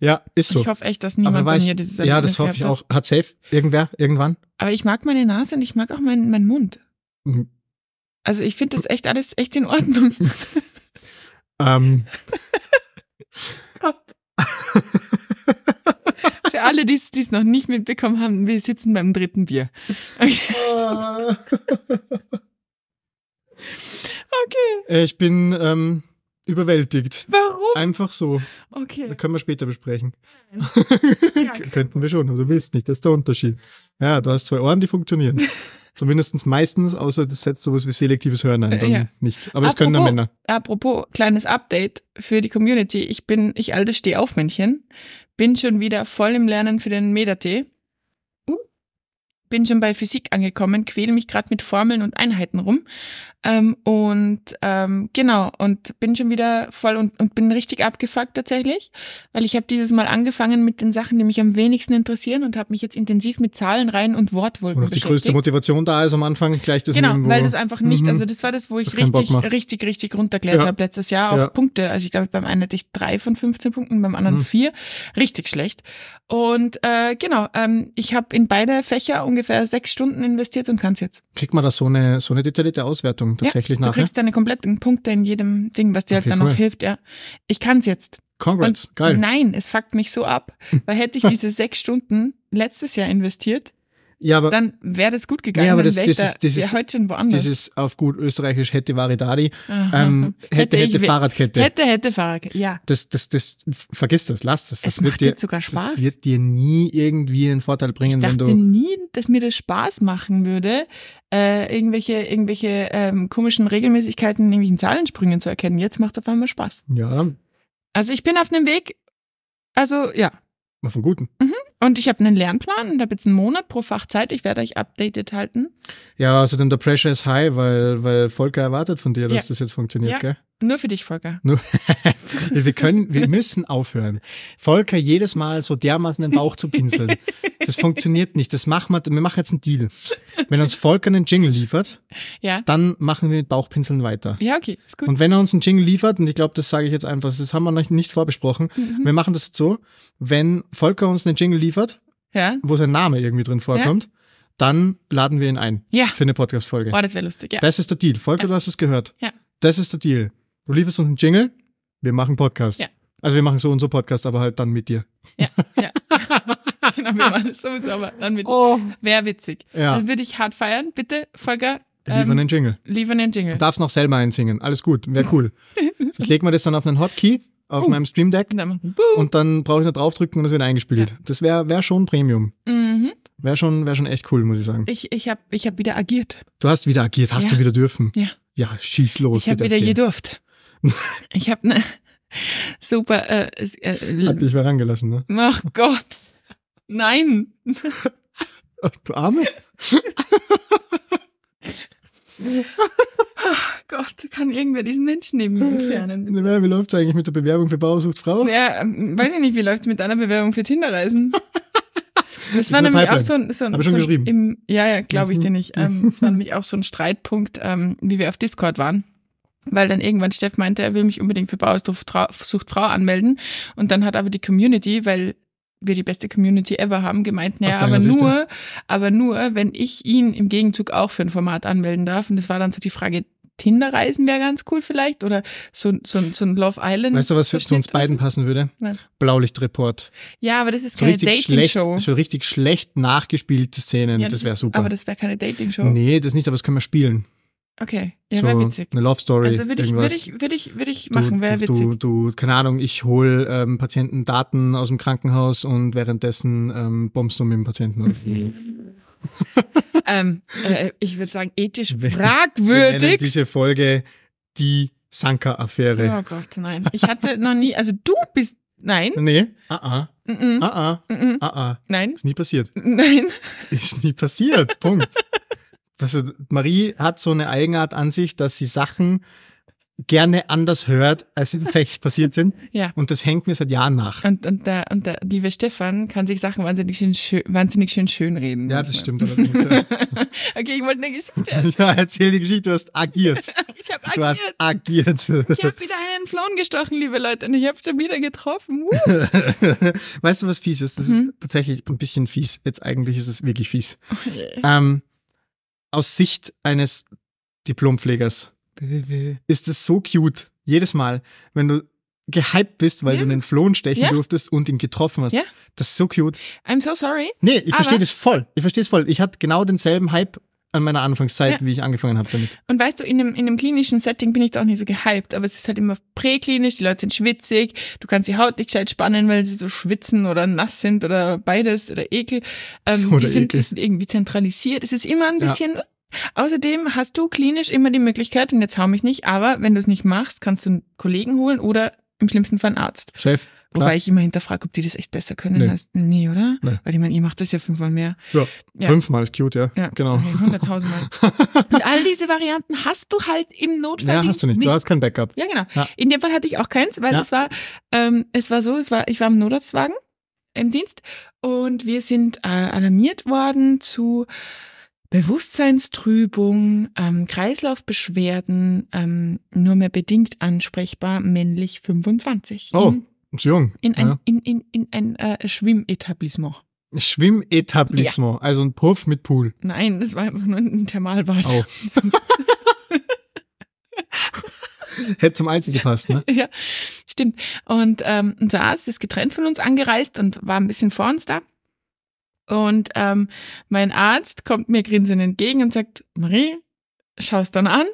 Ja, ist so. Ich hoffe echt, dass niemand bei ich, mir dieses ja, das hoffe ich auch. Hat safe irgendwer, irgendwann? Aber ich mag meine Nase und ich mag auch meinen meinen Mund. Mhm. Also ich finde das echt alles echt in Ordnung. Ähm, Für alle, die es noch nicht mitbekommen haben, wir sitzen beim dritten Bier. Okay. okay. Äh, ich bin ähm, überwältigt. Warum? Einfach so. Okay. Können wir später besprechen. Ja, Könnten wir schon, aber du willst nicht. Das ist der Unterschied. Ja, du hast zwei Ohren, die funktionieren. Zumindest meistens, außer das setzt sowas wie selektives Hören ein. Dann Ja. nicht. Aber das können ja Apropos- Männer. Apropos kleines Update für die Community. Ich bin, ich altes Stehaufmännchen, bin schon wieder voll im Lernen für den Medatee. Bin schon bei Physik angekommen, quäle mich gerade mit Formeln und Einheiten rum. Ähm, und ähm, genau, und bin schon wieder voll und, und bin richtig abgefuckt tatsächlich, weil ich habe dieses Mal angefangen mit den Sachen, die mich am wenigsten interessieren und habe mich jetzt intensiv mit Zahlenreihen und Wortwolken Wo noch die beschäftigt. größte Motivation da ist am Anfang, gleich das Genau, nehmen, weil das einfach nicht, Mhm. also das war das, wo ich Das richtig, richtig, richtig runterklärt Ja. habe letztes Jahr auf Ja. Punkte. Also ich glaube, beim einen hatte ich drei von 15 Punkten, beim anderen Mhm. vier. Richtig schlecht. Und äh, genau, ähm, ich habe in beide Fächer ungefähr sechs Stunden investiert und kann's jetzt. kriegt man da so eine, so eine detaillierte Auswertung tatsächlich ja, du nachher? kriegst deine kompletten Punkte in jedem Ding, was dir halt Okay, dann cool. noch hilft, ja. Ich kann's jetzt. Congrats, Und geil. nein, es fuckt mich so ab, weil hätte ich diese sechs Stunden letztes Jahr investiert, Ja, aber dann wäre das gut gegangen. Ja, aber das- ich das da, ist- das ist- heute schon woanders. dieses auf gut österreichisch hätte Varidadi, Aha. ähm, hätte, hätte, ich we- Fahrradkette. Hätte, hätte Fahrrad. Ja. Das, das, das, vergiss das, lass das. das Es wird dir, sogar Spaß. Das wird dir nie irgendwie einen Vorteil Ich bringen, wenn dachte du, nie, dass mir das Spaß machen würde, äh, irgendwelche, irgendwelche ähm, komischen Regelmäßigkeiten in irgendwelchen Zahlensprüngen zu erkennen. Jetzt macht es auf einmal Spaß. ja, Also ich bin auf einem Weg, also ja. auf einen guten. Und ich habe einen Lernplan und habe jetzt einen Monat pro Fach Zeit. Ich werde euch updated halten. Ja, außerdem der Pressure ist high, weil, weil Volker erwartet von dir, dass Ja. das jetzt funktioniert, Ja. gell? Nur für dich, Volker. Nur, wir können, wir müssen aufhören. Volker jedes Mal so dermaßen den Bauch zu pinseln. Das funktioniert nicht. Das machen wir, wir machen jetzt einen Deal. Wenn uns Volker einen Jingle liefert, Ja. dann machen wir mit Bauchpinseln weiter. Ja, okay, ist gut. Und wenn er uns einen Jingle liefert, und ich glaube, das sage ich jetzt einfach, das haben wir noch nicht vorbesprochen, Mhm. wir machen das jetzt so, wenn Volker uns einen Jingle liefert, ja. wo sein Name irgendwie drin vorkommt, dann laden wir ihn ein Ja. für eine Podcast-Folge. Boah, das wäre lustig, ja. Das ist der Deal. Volker, Ja. du hast es gehört. Ja. Das ist der Deal. Du lieferst uns einen Jingle, wir machen Podcast. Ja. Also wir machen so und so Podcast, aber halt dann mit dir. Ja, ja. genau, wir machen das sowieso, aber dann mit. Oh. Wäre witzig. Ja. Dann würde ich hart feiern. Bitte, Volker, Liefern ähm, einen Jingle. liefern den Jingle. Du darfst noch selber einsingen. Alles gut, wäre cool. Ich lege mir das dann auf einen Hotkey auf Uh. meinem Stream Deck Und dann brauche ich nur draufdrücken und es wird eingespielt. Das wäre wär schon Premium. Mhm. Wäre schon, wär schon echt cool, muss ich sagen. Ich, ich habe ich hab wieder agiert. Du hast wieder agiert, hast Ja. du wieder dürfen. Ja. Ja, schieß los. Ich habe wieder gedurft. ich habe ne super. Äh, äh, Hat dich wer rangelassen, ne? ach Gott. Nein. Ach, du Arme. Gott, kann irgendwer diesen Menschen neben mir entfernen? Wie läuft's eigentlich mit der Bewerbung für Bauersucht Frau? Ja, ähm, weiß ich nicht, wie läuft's mit deiner Bewerbung für Tinderreisen? Das war nämlich auch Pipeline. so ein, so ein, Hab ich schon so geschrieben. Im, ja, ja, glaube ich Mhm. dir nicht. Ähm, Es war nämlich auch so ein Streitpunkt, ähm, wie wir auf Discord waren. Weil dann irgendwann Steff meinte, er will mich unbedingt für Bauersucht sucht Frau anmelden. Und dann hat aber die Community, weil wir die beste Community ever haben, gemeint, naja, aber Sicht, nur, aber nur, wenn ich ihn im Gegenzug auch für ein Format anmelden darf. Und das war dann so die Frage, Tinderreisen wäre ganz cool vielleicht oder so, so, so ein Love Island. Weißt du, was für, zu uns beiden passen würde? Was? Blaulichtreport. Ja, aber das ist So keine Dating-Show. so richtig schlecht nachgespielte Szenen. Ja, das wäre super. Aber das wäre keine Dating-Show. nee, das nicht, aber das können wir spielen. Okay, ja, so wäre witzig. eine Love Story. Also würde ich, würde irgendwas. ich, würde ich, würde ich machen, wäre du, witzig. Du, du, keine Ahnung, ich hole ähm, Patienten Daten aus dem Krankenhaus und währenddessen ähm, bombst du mit dem Patienten. Ähm, äh, ich würde sagen, ethisch Wir- Wir fragwürdig. diese Folge die Sanka-Affäre. Oh Gott, nein. Ich hatte noch nie, also du bist, nein, Nee, ah, ah, mm, ah, ah, mm, mm, ah, ah. nein, Ist nie passiert. nein. Ist nie passiert. Punkt. Also, Marie hat so eine Eigenart an sich, dass sie Sachen gerne anders hört, als sie tatsächlich passiert sind. Ja. Und das hängt mir seit Jahren nach. Und, und, der, und der liebe Stefan kann sich Sachen wahnsinnig schön, schön, wahnsinnig schön schön reden. Ja, das stimmt allerdings. ja. Okay, ich wollte eine Geschichte erzählen. Ja, erzähl die Geschichte, du hast agiert. Ich habe Du hast agiert. agiert. Ich habe wieder einen Flown gestochen, liebe Leute, und ich habe schon wieder getroffen. Weißt du, was fies ist? Das Mhm. ist tatsächlich ein bisschen fies. Jetzt eigentlich ist es wirklich fies. Oh. Ähm, aus Sicht eines Diplompflegers ist es so cute. Jedes Mal, wenn du gehypt bist, weil Ja. du einen Flohen stechen Ja. durftest und ihn getroffen hast. Ja. Das ist so cute. I'm so sorry. Nee, ich verstehe das voll. Ich verstehe es voll. Ich hatte genau denselben Hype an meiner Anfangszeit, Ja. wie ich angefangen habe damit. Und weißt du, in einem, in einem klinischen Setting bin ich da auch nicht so gehypt, aber es ist halt immer präklinisch, die Leute sind schwitzig, du kannst die Haut nicht gescheit spannen, weil sie so schwitzen oder nass sind oder beides oder Ekel. Ähm, Oder die, sind, Ekel. die sind irgendwie zentralisiert. Es ist immer ein Ja. bisschen. Außerdem hast du klinisch immer die Möglichkeit, und jetzt hau mich nicht, aber wenn du es nicht machst, kannst du einen Kollegen holen oder im schlimmsten Fall einen Arzt. Chef, klar. Wobei ich immer hinterfrage, ob die das echt besser können Nee. als, nee, oder? Nee. Weil ich meine, ihr macht das ja fünfmal mehr. Ja, Ja. fünfmal ist cute, ja. Ja, Genau. Hunderttausendmal. Und all diese Varianten hast du halt im Notfall. Ja, hast du nicht. Du hast kein Backup. Ja, genau. Ja. In dem Fall hatte ich auch keins, weil es war, ähm, es war so, es war, ich war im Notarztwagen im Dienst und wir sind äh, alarmiert worden zu Bewusstseinstrübung, ähm, Kreislaufbeschwerden, ähm, nur mehr bedingt ansprechbar, männlich 25. Oh, In, ist jung. in ein, ja. in, in, in ein äh, Schwimmetablissement. Schwimmetablissement, also ein Puff mit Pool. Nein, das war einfach nur ein Thermalbad. Oh. Hätte zum Alter gepasst, ne? ja, stimmt. Und ähm, unser Arzt ist getrennt von uns angereist und war ein bisschen vor uns da. Und ähm, mein Arzt kommt mir grinsend entgegen und sagt, Marie, schaust dann an,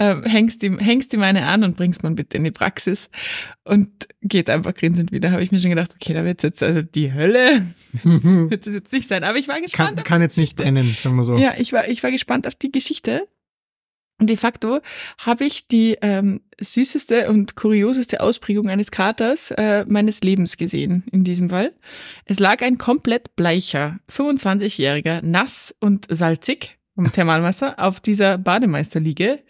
ähm, hängst, ihm, hängst ihm eine an und bringst man bitte in die Praxis und geht einfach grinsend wieder. Habe ich mir schon gedacht, okay, da wird jetzt also die Hölle, wird es jetzt nicht sein. Aber ich war gespannt. kann, auf kann jetzt nicht enden, sagen wir so. Ja, ich war, ich war gespannt auf die Geschichte. Und de facto habe ich die ähm, süßeste und kurioseste Ausprägung eines Katers äh, meines Lebens gesehen in diesem Fall. Es lag ein komplett bleicher, 25-jähriger, nass und salzig vom Thermalwasser auf dieser Bademeisterliege,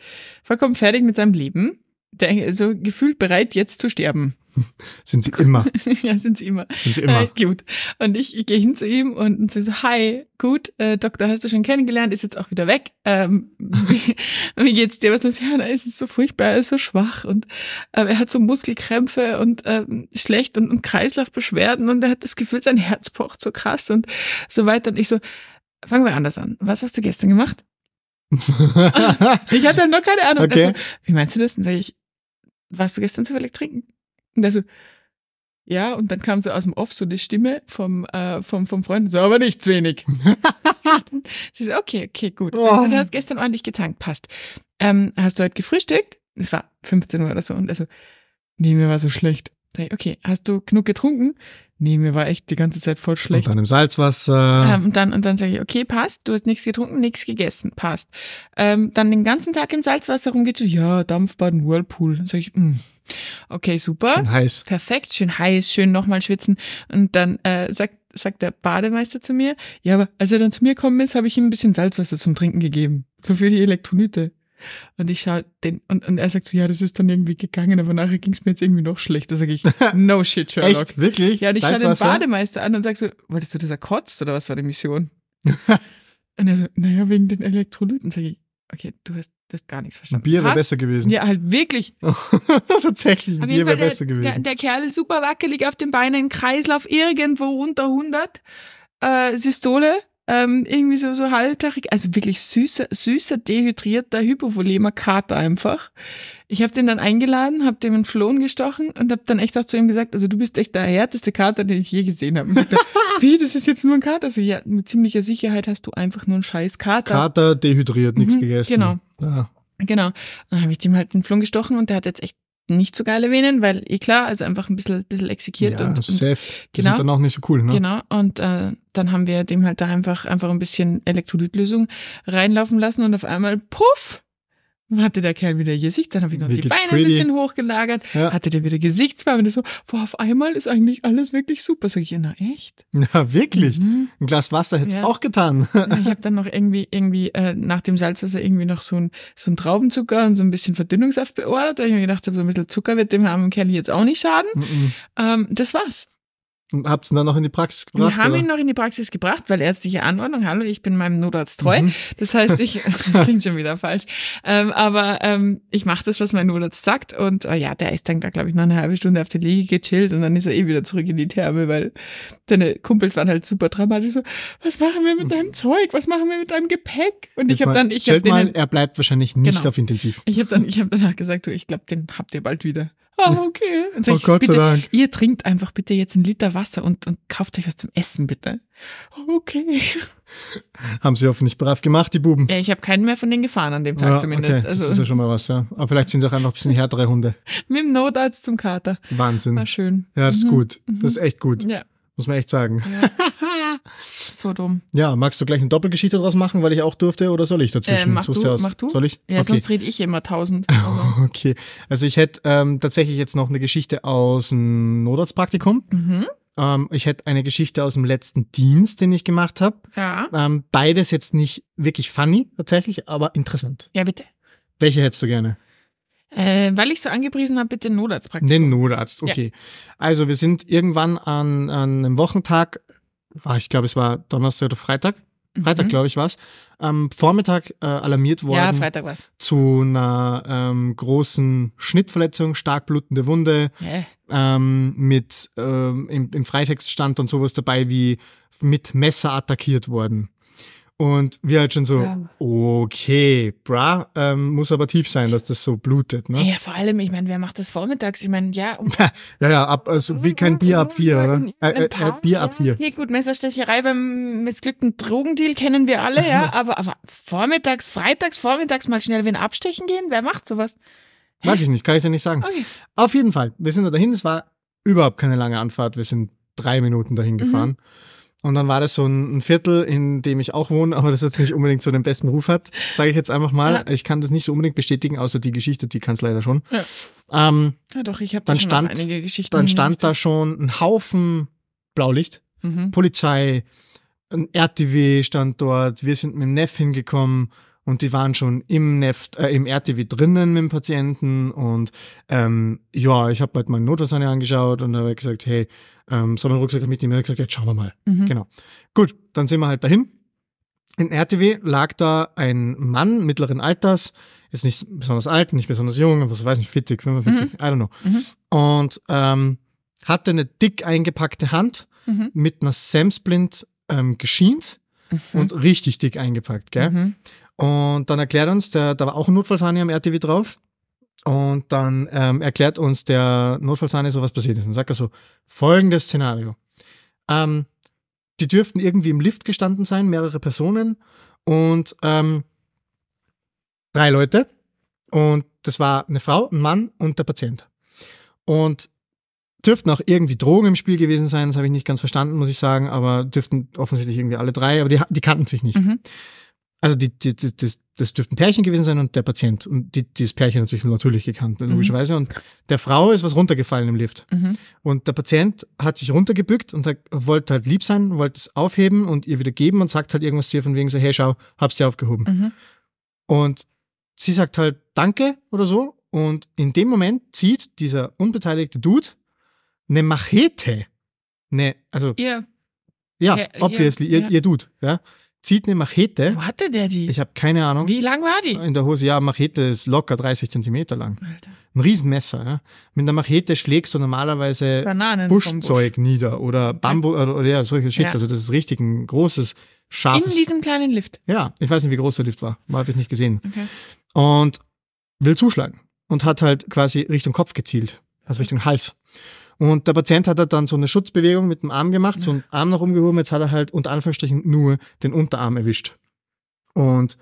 vollkommen fertig mit seinem Leben, der so gefühlt bereit jetzt zu sterben. Sind sie immer. ja, sind sie immer. Sind sie immer. Äh, gut. Und ich, ich gehe hin zu ihm und sage so, hi, gut, äh, Doktor, hast du schon kennengelernt, ist jetzt auch wieder weg. Ähm, wie, wie geht's dir? Was los? Ja, da ist es so furchtbar, er ist so schwach und äh, er hat so Muskelkrämpfe und ähm, schlecht und, und Kreislaufbeschwerden und er hat das Gefühl, sein Herz pocht so krass und so weiter. Und ich so, fangen wir anders an. Was hast du gestern gemacht? Ich hatte noch keine Ahnung. Okay. Also, wie meinst du das? Dann sage ich, warst du gestern zufällig trinken? Und er so, ja, und dann kam so aus dem Off so eine Stimme vom, äh, vom, vom Freund, so, aber nicht zu wenig. Sie so, okay, okay, gut. Oh. Also, du hast gestern ordentlich getankt, passt. Ähm, hast du heute gefrühstückt? Es war 15 Uhr oder so. Und er so, nee, mir war so schlecht. Okay, hast du genug getrunken? Nee, mir war echt die ganze Zeit voll Und schlecht. dann im Salzwasser. Ähm, und dann, und dann sage ich, okay, passt, du hast nichts getrunken, nichts gegessen, passt. Ähm, dann den ganzen Tag im Salzwasser rumgeht, ja, Dampfbaden, Whirlpool. Dann sage ich, mh, okay, super. Schön heiß. Perfekt, schön heiß, schön nochmal schwitzen. Und dann äh, sagt, sagt der Bademeister zu mir, ja, aber als er dann zu mir gekommen ist, habe ich ihm ein bisschen Salzwasser zum Trinken gegeben. So für die Elektrolyte. Und ich schaue den, und, und er sagt so, ja, das ist dann irgendwie gegangen, aber nachher ging es mir jetzt irgendwie noch schlechter. Sag ich, no shit, Sherlock. Echt? Wirklich? Ja, und ich schaue den? Bademeister an und sag so, wolltest du das erkotzt oder was war die Mission? und er so, naja, wegen den Elektrolyten. Sag ich, okay, du hast, du hast gar nichts verstanden. Bier wäre besser gewesen. Ja, halt wirklich. Tatsächlich, ein Auf Bier wäre besser der, der, gewesen. der Kerl super wackelig auf den Beinen, Kreislauf irgendwo unter 100, äh, Systole, ähm, irgendwie so, so halbtachig, also wirklich süßer, süßer, dehydrierter, hypovolemer Kater einfach. Ich habe den dann eingeladen, habe dem einen Flohen gestochen und habe dann echt auch zu ihm gesagt, also du bist echt der härteste Kater, den ich je gesehen habe. Wie, das ist jetzt nur ein Kater? Also, ja, mit ziemlicher Sicherheit hast du einfach nur einen scheiß Kater. Kater dehydriert, nichts Mhm, gegessen. genau. Ja. Genau. Dann habe ich dem halt einen Flohen gestochen und der hat jetzt echt nicht so geile Venen, weil eh klar, also einfach ein bisschen, bisschen exekiert ja, und, und safe. Die genau. sind dann auch nicht so cool, ne? Genau, und äh, dann haben wir dem halt da einfach, einfach ein bisschen Elektrolytlösung reinlaufen lassen und auf einmal, puff, hatte der Kerl wieder Gesicht, dann habe ich noch Wie die Beine ein pretty? bisschen hochgelagert, Ja. hatte der wieder Gesichtsfarbe, und so, boah, auf einmal ist eigentlich alles wirklich super. Sag ich, na echt? Ja, wirklich. Mhm. Ein Glas Wasser hätte es Ja. auch getan. Ich habe dann noch irgendwie, irgendwie äh, nach dem Salzwasser irgendwie noch so ein, so ein Traubenzucker und so ein bisschen Verdünnungssaft beordert, weil ich mir gedacht habe, so ein bisschen Zucker wird dem armen Kerl jetzt auch nicht schaden. Mhm. Ähm, das war's. Und habt's ihn dann noch in die Praxis gebracht? wir haben oder? ihn noch in die Praxis gebracht, weil ärztliche Anordnung, hallo, ich bin meinem Notarzt treu. Mhm. Das heißt, ich, das klingt schon wieder falsch, ähm, aber ähm, ich mache das, was mein Notarzt sagt und äh, ja, der ist dann da, glaube ich, noch eine halbe Stunde auf der Liege gechillt und dann ist er eh wieder zurück in die Therme, weil seine Kumpels waren halt super dramatisch so, was machen wir mit deinem Zeug, was machen wir mit deinem Gepäck? Und ich Jetzt habe mal- dann, ich habe stellt mal, denen, er bleibt wahrscheinlich nicht Genau. auf Intensiv. ich habe dann, ich habe danach gesagt, du, ich glaube, den habt ihr bald wieder. Ah, okay. Und sag Oh ich, Gott sei bitte, Dank. Ihr trinkt einfach bitte jetzt einen Liter Wasser und, und kauft euch was zum Essen, bitte. Okay. Haben sie hoffentlich brav gemacht, die Buben. Ja, ich habe keinen mehr von denen gefahren an dem Tag Ja, zumindest. okay, das ist Also ja schon mal was, ja. Aber vielleicht sind sie auch einfach ein bisschen härtere Hunde. mit dem Notarzt zum Kater. Wahnsinn. War schön. Ja, das ist Mhm. gut. Das ist echt gut. Ja. Muss man echt sagen. so dumm. Ja, magst du gleich eine Doppelgeschichte draus machen, weil ich auch durfte, oder soll ich dazwischen? Äh, mach Suchst du, aus? mach du. Soll ich? Ja, okay. sonst rede ich immer tausend. Also. Okay, also ich hätte ähm, tatsächlich jetzt noch eine Geschichte aus dem Notarztpraktikum. mhm. Ähm, ich hätte eine Geschichte aus dem letzten Dienst, den ich gemacht habe. Ja. Ähm, beides jetzt nicht wirklich funny tatsächlich, aber interessant. Ja, bitte. Welche hättest du gerne? Äh, weil ich so angepriesen habe, bitte Notarztpraktikum. Den Notarzt, okay. Also wir sind irgendwann an, an einem Wochentag, war ich glaube, es war Donnerstag oder Freitag. Freitag, Mhm. glaube ich, war's. Am Vormittag äh, alarmiert worden Ja, Freitag war's. zu einer ähm, großen Schnittverletzung, stark blutende Wunde, Hä? ähm, mit ähm, im, im Freitext stand dann sowas dabei wie mit Messer attackiert worden. Und wir halt schon so, Ja. okay, bra, ähm, muss aber tief sein, dass das so blutet, ne? Ja, vor allem, ich meine, wer macht das vormittags? Ich meine, ja, um Ja, ja, ab, also wie kein Bier ab vier, oder? Äh, äh, äh, Bier ab vier. Ja, okay, gut, Messerstecherei beim missglückten Drogendeal kennen wir alle, ja, aber, aber vormittags, freitags, vormittags mal schnell wen abstechen gehen? Wer macht sowas? Weiß ich nicht, kann ich dir nicht sagen. Okay. Auf jeden Fall, wir sind da dahin, es war überhaupt keine lange Anfahrt, wir sind drei Minuten dahin gefahren. Und dann war das so ein, Viertel, in dem ich auch wohne, aber das jetzt nicht unbedingt so den besten Ruf hat, sage ich jetzt einfach mal. Ja. Ich kann das nicht so unbedingt bestätigen, außer die Geschichte, die kann es leider schon. Ja. Ähm, Ja, doch, ich habe da Dann schon stand- einige Geschichten. dann stand da schon ein Haufen Blaulicht, Mhm. Polizei, ein RTW stand dort, wir sind mit dem Neff hingekommen und die waren schon im Neff, äh, im RTW drinnen mit dem Patienten und ähm, ja, ich habe halt meine Notfallsahne angeschaut und habe gesagt, hey, ähm, soll mein Rucksack mitnehmen? Er hat gesagt, jetzt schauen wir mal. Mhm. Genau. Gut, dann sind wir halt dahin. In RTW lag da ein Mann mittleren Alters, ist nicht besonders alt, nicht besonders jung, was weiß ich, 40, 45, I don't know. Mhm. Und ähm, hatte eine dick eingepackte Hand Mhm. mit einer Samsplint ähm, geschient und richtig dick eingepackt, gell? Und dann erklärt uns, der, da war auch ein Notfallsahne am RTW drauf. Und dann ähm, erklärt uns der Notfallsahne so, was passiert ist. Und sagt er so, folgendes Szenario. Ähm, die dürften irgendwie im Lift gestanden sein, mehrere Personen und ähm, drei Leute. Und das war eine Frau, ein Mann und der Patient. Und dürften auch irgendwie Drogen im Spiel gewesen sein, das habe ich nicht ganz verstanden, muss ich sagen, aber dürften offensichtlich irgendwie alle drei, aber die, die kannten sich nicht. Mhm. Also die, die, die, das, das dürfte ein Pärchen gewesen sein und der Patient. Und die, dieses Pärchen hat sich natürlich gekannt, logischerweise. Und der Frau ist was runtergefallen im Lift. Mhm. Und der Patient hat sich runtergebückt und wollte halt lieb sein, wollte es aufheben und ihr wieder geben und sagt halt irgendwas zu ihr von wegen so, hey, schau, hab's dir aufgehoben. Mhm. Und sie sagt halt Danke oder so. Und in dem Moment zieht dieser unbeteiligte Dude eine Machete. Ne, also, Ihr, ja, Ja, obviously, ihr, ihr Dude, ja, zieht eine Machete. wo hatte der die? Ich habe keine Ahnung. Wie lang war die? In der Hose, ja, Machete ist locker 30 Zentimeter lang. Alter. Ein Riesenmesser. Ja. Mit einer Machete schlägst du normalerweise Bananen Buschzeug nieder oder Bambu oder, oder ja, solche Shit. Ja. Also das ist richtig ein großes, Busch. scharfes. In diesem kleinen Lift. ja, ich weiß nicht, wie groß der Lift war. Habe ich nicht gesehen. Okay. Und will zuschlagen. Und hat halt quasi Richtung Kopf gezielt. Also Richtung Hals. Und der Patient hat halt dann so eine Schutzbewegung mit dem Arm gemacht, so einen Arm nach oben gehoben, jetzt hat er halt unter Anführungsstrichen nur den Unterarm erwischt. Und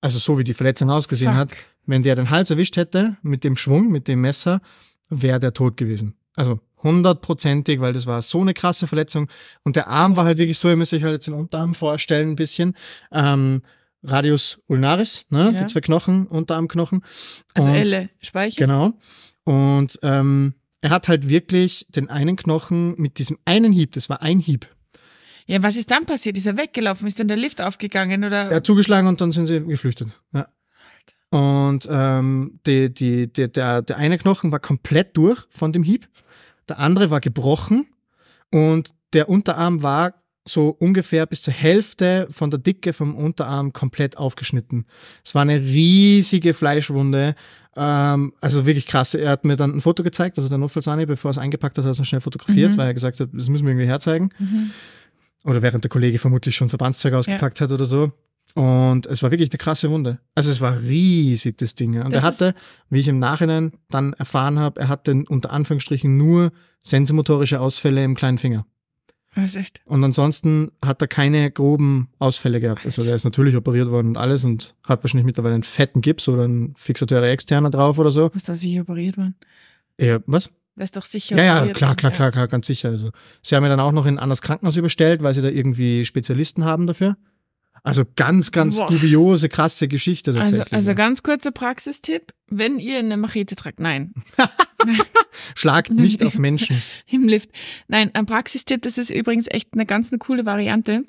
also so wie die Verletzung ausgesehen Fuck. hat, wenn der den Hals erwischt hätte, mit dem Schwung, mit dem Messer, wäre der tot gewesen. Also hundertprozentig, weil das war so eine krasse Verletzung. Und der Arm war halt wirklich so, ihr müsst euch halt jetzt den Unterarm vorstellen ein bisschen. Ähm, Radius ulnaris, ne? Ja. die zwei Knochen, Unterarmknochen. Also Und- Elle, Speichel. Genau. Und ähm, er hat halt wirklich den einen Knochen mit diesem einen Hieb, das war ein Hieb, Ja, was ist dann passiert? Ist er weggelaufen? Ist dann der Lift aufgegangen oder? er hat zugeschlagen und dann sind sie geflüchtet. Ja. Und ähm, die, die, die, der, der eine Knochen war komplett durch von dem Hieb, der andere war gebrochen und der Unterarm war so ungefähr bis zur Hälfte von der Dicke vom Unterarm komplett aufgeschnitten. Es war eine riesige Fleischwunde, ähm, also wirklich krass. Er hat mir dann ein Foto gezeigt, also der Notfallsahne, bevor er es eingepackt hat, hat er es noch schnell fotografiert, Mhm. weil er gesagt hat, das müssen wir irgendwie herzeigen. Mhm. Oder während der Kollege vermutlich schon Verbandszeug ausgepackt hat oder so. Und es war wirklich eine krasse Wunde. Also es war riesig, das Ding. Und Das er hatte, wie ich im Nachhinein dann erfahren habe, er hatte unter Anführungsstrichen nur sensomotorische Ausfälle im kleinen Finger. Was echt? Und ansonsten hat er keine groben Ausfälle gehabt. Also der ist natürlich operiert worden und alles und hat wahrscheinlich mittlerweile einen fetten Gips oder einen Fixateur externer drauf oder so. Was da sicher operiert worden? Ja, was? Das ist doch sicher. Ja, ja, klar, klar, klar, klar, ganz sicher. Also, sie haben ja dann auch noch in ein anderes Krankenhaus überstellt, weil sie da irgendwie Spezialisten haben dafür. Also ganz, ganz Boah. dubiose, krasse Geschichte Also, tatsächlich. also ja. ganz kurzer Praxistipp, wenn ihr eine Machete tragt, nein, Schlagt nicht auf Menschen. im Lift. Nein, ein Praxistipp, das ist übrigens echt eine ganz eine coole Variante,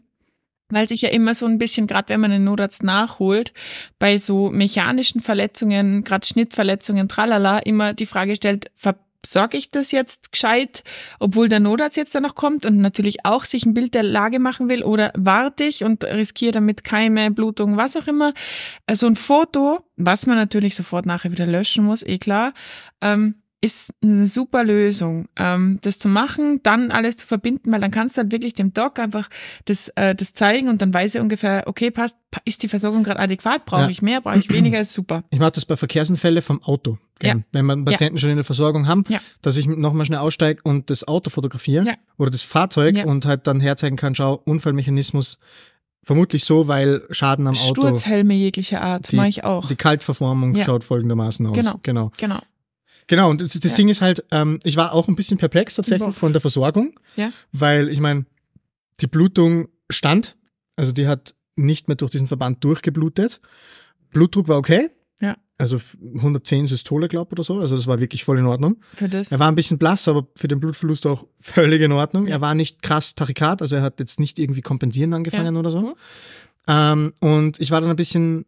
weil sich ja immer so ein bisschen, gerade wenn man einen Notarzt nachholt, bei so mechanischen Verletzungen, gerade Schnittverletzungen, tralala, immer die Frage stellt, versorge ich das jetzt gescheit, obwohl der Notarzt jetzt dann noch kommt und natürlich auch sich ein Bild der Lage machen will oder warte ich und riskiere damit Keime, Blutung, was auch immer. Also ein Foto, was man natürlich sofort nachher wieder löschen muss, eh klar, ähm, ist eine super Lösung, ähm, das zu machen, dann alles zu verbinden, weil dann kannst du halt wirklich dem Doc einfach das, äh, das zeigen und dann weiß er ungefähr, okay, passt, pa- ist die Versorgung gerade adäquat, brauche Ja. ich mehr, brauche ich weniger, ist super. Ich mache das bei Verkehrsunfällen vom Auto. gell? Ja. Wenn wir einen Patienten schon in der Versorgung haben, Ja. dass ich nochmal schnell aussteige und das Auto fotografiere Ja. oder das Fahrzeug Ja. und halt dann herzeigen kann, schau, Unfallmechanismus vermutlich so, weil Schaden am Auto, Sturzhelme jeglicher Art, mache ich auch. die Kaltverformung Ja. schaut folgendermaßen aus. Genau. genau. genau. Genau, und das, das Ja. Ding ist halt, ähm, ich war auch ein bisschen perplex tatsächlich Boah. von der Versorgung, Ja. weil ich meine, die Blutung stand, also die hat nicht mehr durch diesen Verband durchgeblutet. Blutdruck war okay. Ja. Also 110 Systole, glaub oder so. Also das war wirklich voll in Ordnung. Für das. Er war ein bisschen blass, aber für den Blutverlust auch völlig in Ordnung. Ja. Er war nicht krass Tachykat, also er hat jetzt nicht irgendwie kompensieren angefangen oder so. Mhm. Ähm, und ich war dann ein bisschen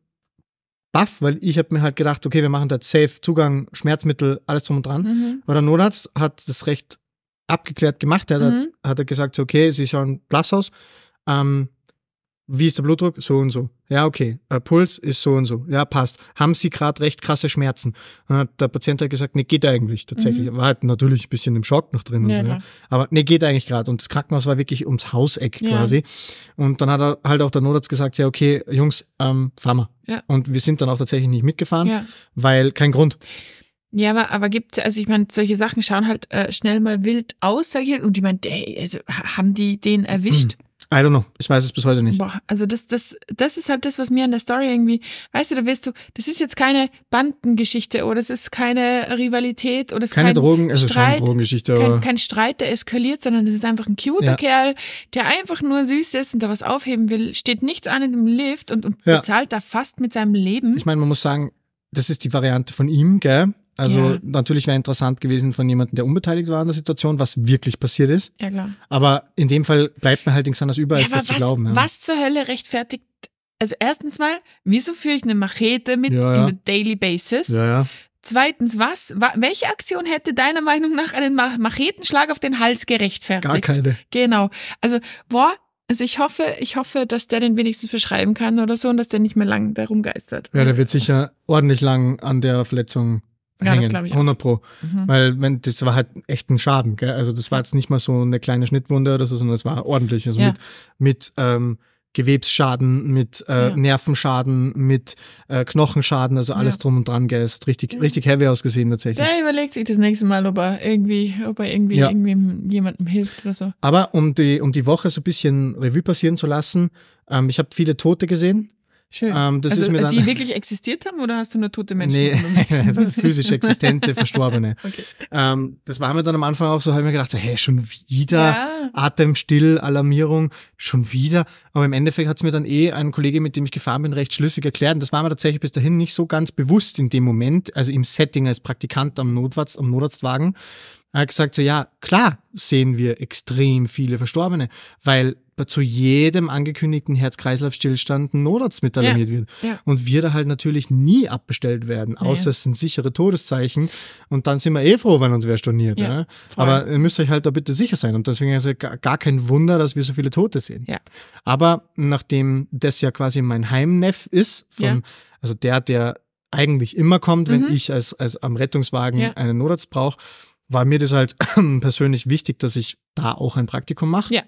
baff, weil ich habe mir halt gedacht, okay, wir machen da safe Zugang, Schmerzmittel, alles drum und dran. mhm. Aber der Notarzt hat das recht abgeklärt gemacht. Er hat, Mhm. hat er gesagt, okay, Sie schauen blass aus. Ähm, wie ist der Blutdruck? So und so. Ja, okay. Äh, Puls ist so und so. Ja, passt. Haben Sie gerade recht krasse Schmerzen? Dann hat der Patient hat gesagt, nee, geht eigentlich tatsächlich. Er war halt natürlich ein bisschen im Schock noch drin. und Mhm. Ja, so, ja. Aber nee, geht eigentlich gerade. Und das Krankenhaus war wirklich ums Hauseck Ja. quasi. Und dann hat er halt auch der Notarzt gesagt, ja, okay, Jungs, ähm, fahren wir. Ja. Und wir sind dann auch tatsächlich nicht mitgefahren, Ja. weil kein Grund. Ja, aber, aber gibt also ich meine, solche Sachen schauen halt äh, schnell mal wild aus, sag ich. Und ich meine, ey, also ha- haben die den erwischt? I don't know. Ich weiß es bis heute nicht. Boah, also das, das, das ist halt das, was mir an der Story irgendwie, weißt du, da wirst du, das ist jetzt keine Bandengeschichte oder es ist keine Rivalität oder es ist Keine kein Drogen, also Streit, schon Drogengeschichte, kein, kein Streit, der eskaliert, sondern das ist einfach ein cuter Ja. Kerl, der einfach nur süß ist und da was aufheben will, steht nichts an in dem Lift und, und Ja. bezahlt da fast mit seinem Leben. ich meine, man muss sagen, das ist die Variante von ihm, gell? Also Ja. natürlich wäre interessant gewesen von jemandem, der unbeteiligt war an der Situation, was wirklich passiert ist. ja, klar. Aber in dem Fall bleibt mir halt nichts anderes über, als Ja, das aber zu was, glauben. Ja. was zur Hölle rechtfertigt? Also erstens mal, wieso führe ich eine Machete mit Ja, in daily basis? Ja, ja. Zweitens, was? Wa welche Aktion hätte deiner Meinung nach einen Ma Machetenschlag auf den Hals gerechtfertigt? Gar keine. Genau. Also, boah, also ich hoffe, ich hoffe, dass der den wenigstens beschreiben kann oder so und dass der nicht mehr lang da rumgeistert. Ja, der wird sicher ordentlich lang an der Verletzung Ja, das hängen. glaub ich auch. 100 Pro. Mhm. Weil wenn, das war halt echt ein Schaden. Gell? Also das war jetzt nicht mal so eine kleine Schnittwunde oder so, sondern es war ordentlich. Also Ja. mit, mit ähm, Gewebsschaden, mit äh, Ja. Nervenschaden, mit äh, Knochenschaden, also alles Ja. drum und dran. Gell? Es hat richtig, richtig heavy ausgesehen tatsächlich. Der überlegt sich das nächste Mal, ob er irgendwie, ob er irgendwie Ja. irgendwem jemandem hilft oder so. Aber um die, um die Woche so ein bisschen Revue passieren zu lassen, ähm, ich habe viele Tote gesehen. Schön. Ähm, das also, ist mir dann, die wirklich existiert haben oder hast du nur tote Menschen? Nee, physisch existente, Verstorbene. Okay. Ähm, das war mir dann am Anfang auch so, habe ich mir gedacht, so, hey, schon wieder Ja. Atemstill, Alarmierung, schon wieder. Aber im Endeffekt hat es mir dann eh ein Kollege, mit dem ich gefahren bin, recht schlüssig erklärt. Und das war mir tatsächlich bis dahin nicht so ganz bewusst in dem Moment, also im Setting als Praktikant am Notarzt, am Notarztwagen. Er hat gesagt, so ja, klar sehen wir extrem viele Verstorbene, weil zu jedem angekündigten Herz-Kreislauf-Stillstand ein Notarzt mit alarmiert wird. ja. Und wir da halt natürlich nie abbestellt werden, außer Nee. es sind sichere Todeszeichen. Und dann sind wir eh froh, wenn uns wer storniert. Ja, Ja, voll. Aber ihr müsst euch halt da bitte sicher sein. Und deswegen ist es gar kein Wunder, dass wir so viele Tote sehen. Ja. Aber nachdem das ja quasi mein Heimneff ist, Ja. also der, der eigentlich immer kommt, wenn Mhm. ich als, als am Rettungswagen Ja. einen Notarzt brauche, war mir das halt persönlich wichtig, dass ich da auch ein Praktikum mache. Ja.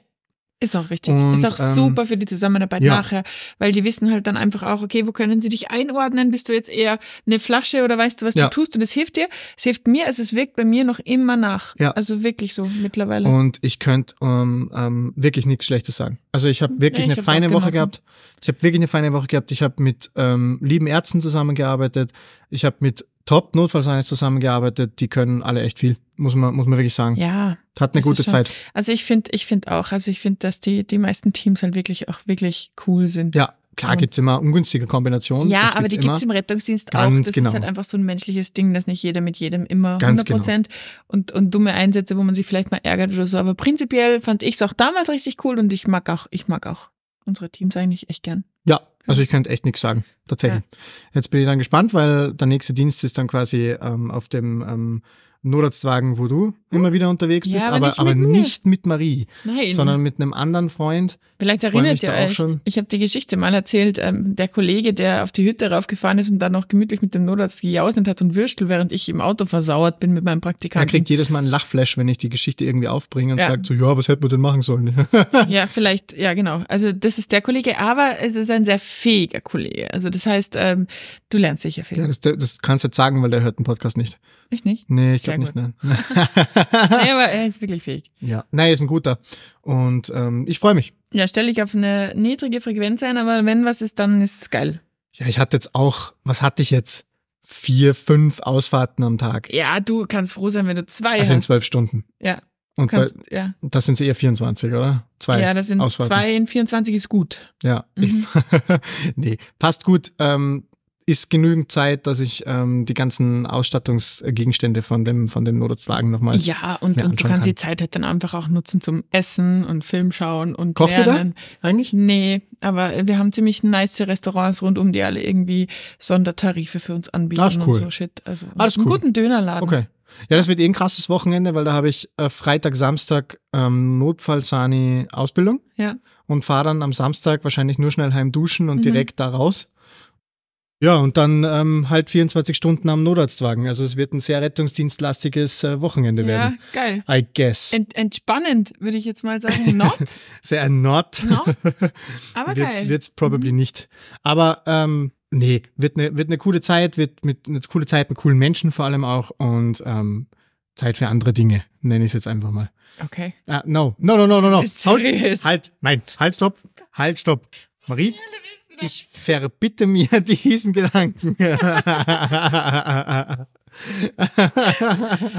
Ist auch wichtig. Und, ist auch ähm, super für die Zusammenarbeit ja. nachher, weil die wissen halt dann einfach auch, okay, wo können sie dich einordnen? Bist du jetzt eher eine Flasche oder weißt du, was Ja. du tust? Und es hilft dir. Es hilft mir, also es wirkt bei mir noch immer nach. Ja. Also wirklich so mittlerweile. Und ich könnte ähm, ähm, wirklich nichts Schlechtes sagen. Also ich habe wirklich Ja, ich eine feine Woche gehabt. Ich habe wirklich eine feine Woche gehabt. Ich habe mit ähm, lieben Ärzten zusammengearbeitet. Ich habe mit top Notfallsane zusammengearbeitet, die können alle echt viel, muss man, muss man wirklich sagen. Ja. Hat eine gute schon- Zeit. Also ich finde, ich finde auch, also ich finde, dass die, die meisten Teams halt wirklich auch wirklich cool sind. Ja, klar gibt's immer ungünstige Kombinationen. Ja, aber die gibt's im Rettungsdienst auch. Ganz Das genau. ist halt einfach so ein menschliches Ding, dass nicht jeder mit jedem immer Ganz 100 Prozent und, und dumme Einsätze, wo man sich vielleicht mal ärgert oder so. Aber prinzipiell fand ich es auch damals richtig cool und ich mag auch, ich mag auch unsere Teams eigentlich echt gern. Ja, also ich könnte echt nichts sagen, tatsächlich. Jetzt bin ich dann gespannt, weil der nächste Dienst ist dann quasi ähm, auf dem ähm, Notarztwagen, wo du immer wieder unterwegs Ja, bist, aber aber, nicht aber mit nicht mit Marie, Nein. sondern mit einem anderen Freund. Vielleicht erinnert ihr euch, schon. ich habe die Geschichte mal erzählt, ähm, der Kollege, der auf die Hütte raufgefahren ist und dann noch gemütlich mit dem Notarzt gejauset hat und Würstel, während ich im Auto versauert bin mit meinem Er Praktikanten. kriegt jedes Mal einen Lachflash, wenn ich die Geschichte irgendwie aufbringe und Ja. sagt so, ja, was hätten wir denn machen sollen? Ja, vielleicht, ja, genau. Also das ist der Kollege, aber es ist ein sehr fähiger Kollege. Also das heißt, ähm, du lernst sicher viel. ja, das, das kannst du jetzt sagen, weil der hört den Podcast nicht. Ich nicht? Nee, ich Sehr nicht, gut. nein. Nee, aber er ist wirklich fähig. ja, nein, ist ein guter. Und ähm, ich freue mich. Ja, stell dich auf eine niedrige Frequenz ein, aber wenn was ist, dann ist es geil. Ja, ich hatte jetzt auch, was hatte ich jetzt? Vier, fünf Ausfahrten am Tag. Ja, du kannst froh sein, wenn du zwei Also in hast. zwölf Stunden. Ja, Und bei, kannst, ja. das sind eher 24, oder? Zwei ja, das sind Ausfahrten. zwei in 24 ist gut. Ja. Mhm. nee, passt gut. Ähm, ist genügend Zeit, dass ich ähm, die ganzen Ausstattungsgegenstände von dem, von dem Notarztwagen nochmal. Ja, und, und du kannst kann. die Zeit halt dann einfach auch nutzen zum Essen und Film schauen und Kocht ihr da? lernen. Eigentlich? Nee, aber wir haben ziemlich nice Restaurants rundum, die alle irgendwie Sondertarife für uns anbieten Ah, ist und cool. so Shit. Also Ah, ist einen cool. guten Dönerladen. Okay. Ja, das wird eh ein krasses Wochenende, weil da habe ich äh, Freitag, Samstag ähm, Notfallsani Ausbildung Ja. und fahre dann am Samstag wahrscheinlich nur schnell heim duschen und Mhm. direkt da raus. Ja, und dann ähm, halt 24 Stunden am Notarztwagen. Also es wird ein sehr rettungsdienstlastiges äh, Wochenende Ja, werden. geil. I guess. Ent, entspannend, würde ich jetzt mal sagen. Not, Sehr not. no, aber wird's, geil. Mhm. wird's probably nicht. Aber ähm, nee, wird eine wird eine coole Zeit, wird mit eine coole Zeit mit coolen Menschen vor allem auch und ähm, Zeit für andere Dinge, nenne ich es jetzt einfach mal. Okay. Ah, no, no, no, no, no, no. Ist Halt, seriös. halt, nein, halt, stopp, halt, stopp. Marie, ich verbitte mir diesen Gedanken.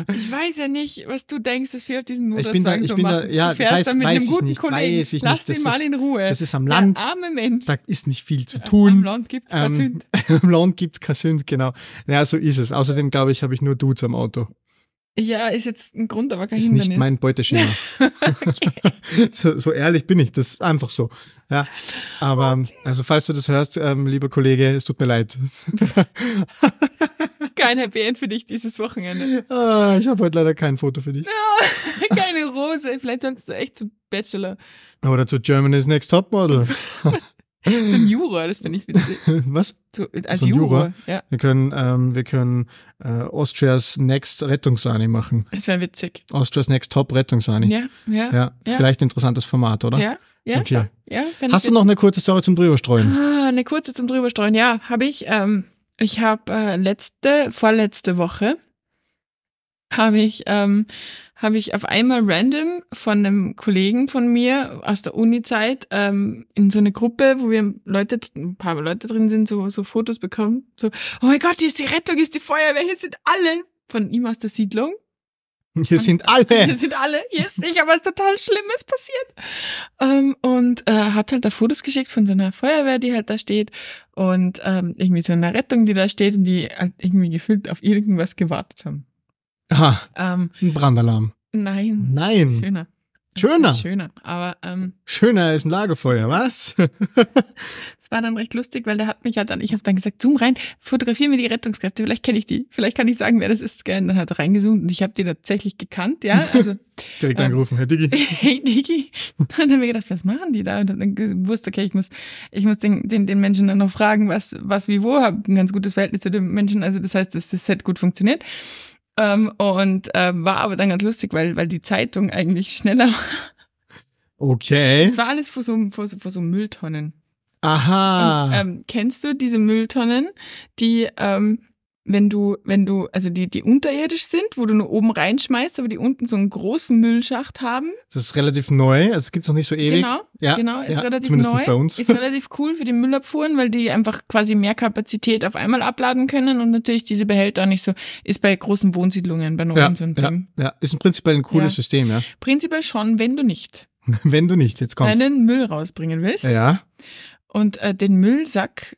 Ich weiß ja nicht, was du denkst, dass wir auf diesem Ich bin da- ich so bin da- machen. ja, du fährst weiß- da mit weiß einem guten nicht, Kollegen. weiß ich Lass nicht. den Das mal ist- in Ruhe. das ist am Land. Der arme Mensch. da ist nicht viel zu Am tun. Land gibt's kein Ähm, Sünd. Im Land gibt's kein Sünd, genau. Ja, so ist es. Außerdem, glaube ich, habe ich nur Dudes am Auto. Ja, ist jetzt ein Grund, aber kein ist Hindernis. nicht mein Beuteschema. so, so ehrlich bin ich, das ist einfach so. Ja, aber also falls du das hörst, ähm, lieber Kollege, es tut mir leid. Kein Happy End für dich dieses Wochenende. ah, ich habe heute leider kein Foto für dich. Keine Rose. Vielleicht sollst du echt zu Bachelor. Oder zu Germany's Next Topmodel. So ein Jura, das finde ich witzig. Was? So, als So ein Jura. Ja, Wir können, ähm, wir können äh, Austrias Next Rettungssani machen. das wäre witzig. Austrias Next Top Rettungssani. Ja, ja. Ja, ja. vielleicht ein interessantes Format, oder? Ja, ja, Okay. ja fänd Hast du noch eine kurze Story zum drüberstreuen? Ah, eine kurze zum drüberstreuen. Ja, habe ich. Ähm, ich habe äh, letzte, vorletzte Woche habe ich, ähm, habe ich auf einmal random von einem Kollegen von mir aus der Uni-Zeit ähm, in so eine Gruppe, wo wir Leute, ein paar Leute drin sind, so, so Fotos bekommen. So, oh mein Gott, hier ist die Rettung, hier ist die Feuerwehr, hier sind alle von ihm aus der Siedlung. Hier sind Hier alle. sind alle, hier ist sicher was total Schlimmes passiert. Ähm, und äh, hat halt da Fotos geschickt von so einer Feuerwehr, die halt da steht und ähm, irgendwie so einer Rettung, die da steht und die halt irgendwie gefühlt auf irgendwas gewartet haben. Aha, Ähm, ein Brandalarm. nein, Nein. schöner. Schöner. Schöner. Aber ähm, Schöner ist ein Lagerfeuer, was? es war dann recht lustig, weil der hat mich halt dann, ich habe dann gesagt, zoom rein, fotografiere mir die Rettungskräfte, vielleicht kenne ich die, vielleicht kann ich sagen, wer das ist. Gell? Und dann hat er reingezoomt und ich habe die tatsächlich gekannt, ja. Also Direkt Ähm. angerufen, Herr Diggi. hey Digi. Dann haben wir gedacht, was machen die da? Und dann gewusst, okay, ich muss, ich muss den, den, den Menschen dann noch fragen, was, was, wie, wo, habe ein ganz gutes Verhältnis zu den Menschen. Also das heißt, dass das Set gut funktioniert. Ähm, und ähm, war aber dann ganz lustig, weil, weil die Zeitung eigentlich schneller war. Okay. Es war alles vor so, vor, so- vor so Mülltonnen. Aha. Und, ähm, kennst du diese Mülltonnen, die, ähm, wenn du, wenn du, also die, die unterirdisch sind, wo du nur oben reinschmeißt, aber die unten so einen großen Müllschacht haben. Das ist relativ neu, also es gibt es noch nicht so ewig. Genau, ja, genau, ist ja, relativ zumindest neu. bei uns. Ist relativ cool für die Müllabfuhren, weil die einfach quasi mehr Kapazität auf einmal abladen können und natürlich diese Behälter nicht so, ist bei großen Wohnsiedlungen, bei neuen ja, so ein ja, Ding. ja, ist ein prinzipiell ein cooles Ja. System, ja. Prinzipiell schon, wenn du nicht Wenn du nicht, jetzt kommt's. deinen Müll rausbringen willst Ja, und äh, den Müllsack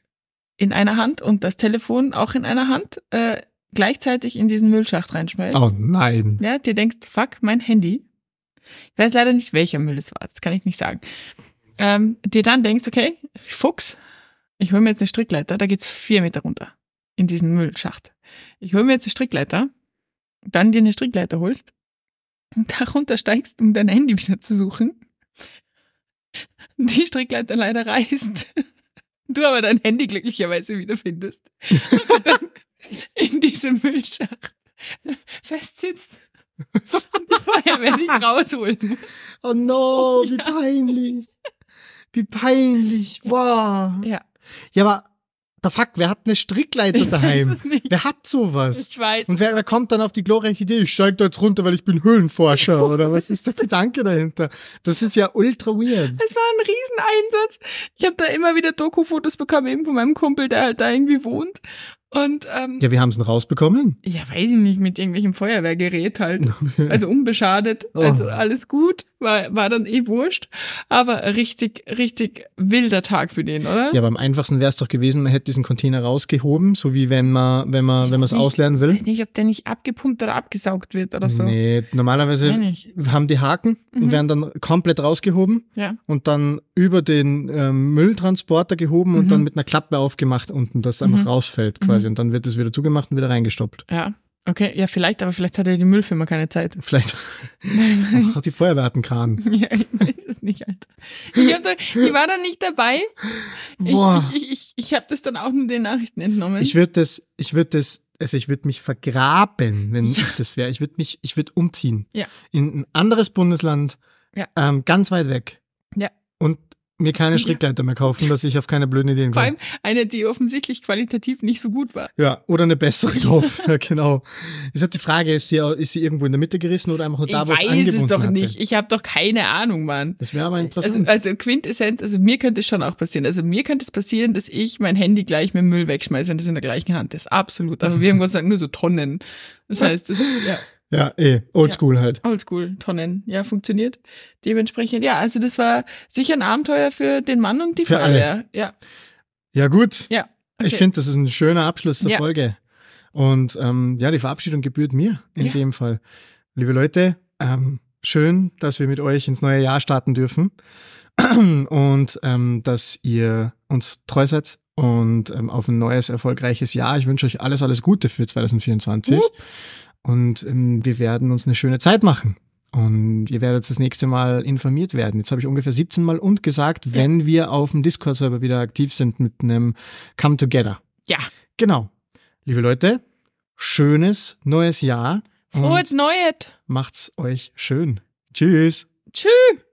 in einer Hand und das Telefon auch in einer Hand äh, gleichzeitig in diesen Müllschacht reinschmeißt. oh nein. Ja, dir denkst, fuck, mein Handy. Ich weiß leider nicht, welcher Müll es war, das kann ich nicht sagen. Ähm, dir dann denkst, okay, Fuchs, ich hole mir jetzt eine Strickleiter, da geht's vier Meter runter in diesen Müllschacht. Ich hole mir jetzt eine Strickleiter, dann dir eine Strickleiter holst und da runtersteigst, um dein Handy wieder zu suchen. Die Strickleiter leider reißt. Du aber dein Handy glücklicherweise wiederfindest. In diesem Müllschacht festsitzt und die Feuerwehr dich rausholen muss. Oh no, wie peinlich. Wie peinlich. Wow. Ja. Ja, aber der Fuck, wer hat eine Strickleiter Ich daheim? weiß es nicht. Wer hat sowas? Ich weiß. Und wer, wer kommt dann auf die glorreiche Idee, ich steig da jetzt runter, weil ich bin Höhlenforscher oder was ist der Gedanke dahinter? Das ist ja ultra weird. Es war ein Rieseneinsatz. Ich habe da immer wieder Doku-Fotos bekommen, eben von meinem Kumpel, der halt da irgendwie wohnt. Und ähm, Ja, wir haben es rausbekommen. ja, weiß ich nicht, mit irgendwelchem Feuerwehrgerät halt. Also unbeschadet, Oh. also alles gut, war, war dann eh wurscht. Aber richtig, richtig wilder Tag für den, oder? Ja, aber am einfachsten wäre es doch gewesen, man hätte diesen Container rausgehoben, so wie wenn man, wenn man, wenn man es nicht- ausleeren Ich will. weiß nicht, ob der nicht abgepumpt oder abgesaugt wird oder so. Nee, normalerweise haben die Haken und Mhm. werden dann komplett rausgehoben Ja. und dann über den ähm, Mülltransporter gehoben und Mhm. dann mit einer Klappe aufgemacht unten, dass es einfach Mhm. rausfällt quasi. Und dann wird es wieder zugemacht und wieder reingestoppt. Ja. Okay, ja, vielleicht, aber vielleicht hat ja die Müllfirma keine Zeit. Vielleicht auch die Feuerwehr hat einen Kran. Ja, ich weiß es nicht, Alter. Ich, da, ich war da nicht dabei. Ich, Boah. ich, ich, ich, ich habe das dann auch nur den Nachrichten entnommen. Ich würde das, ich würde das, also ich würde mich vergraben, wenn ich das wäre. Ich würde mich, ich würde umziehen. Ja. In ein anderes Bundesland, Ja. ähm, ganz weit weg. Mir keine. Strickleiter mehr kaufen, dass ich auf keine blöden Ideen Vor komme. allem eine, die offensichtlich qualitativ nicht so gut war. Ja, oder eine bessere kaufen. ja, genau. Ist halt die Frage, ist sie, ist sie irgendwo in der Mitte gerissen oder einfach nur da, ich wo es weiß angebunden es doch hatte? nicht. Ich habe doch keine Ahnung, Mann. Das wäre aber Also, interessant. also Quintessenz, also mir könnte es schon auch passieren. Also mir könnte es passieren, dass ich mein Handy gleich mit Müll wegschmeiße, wenn das in der gleichen Hand ist. Absolut. Aber wir haben Gott sei Dank nur so Tonnen. Das heißt, das ist ja ja, eh, oldschool halt. oldschool, Tonnen. Ja, funktioniert. Dementsprechend, ja, also das war sicher ein Abenteuer für den Mann und die Für alle. Feuerwehr. Ja, Ja, gut. ja. Ich finde, das ist ein schöner Abschluss der Ja. Folge. Und ähm, ja, die Verabschiedung gebührt mir in Ja. dem Fall. Liebe Leute, ähm, schön, dass wir mit euch ins neue Jahr starten dürfen und ähm, dass ihr uns treu seid und ähm, auf ein neues, erfolgreiches Jahr. Ich wünsche euch alles, alles Gute für 2024 Wupp. Und ähm, wir werden uns eine schöne Zeit machen. Und ihr werdet das nächste Mal informiert werden. Jetzt habe ich ungefähr 17 Mal und gesagt, wenn wir auf dem Discord-Server wieder aktiv sind mit einem Come Together. Ja. Genau. Liebe Leute, schönes neues Jahr Frohes Neues. macht's euch schön. Tschüss. Tschüss.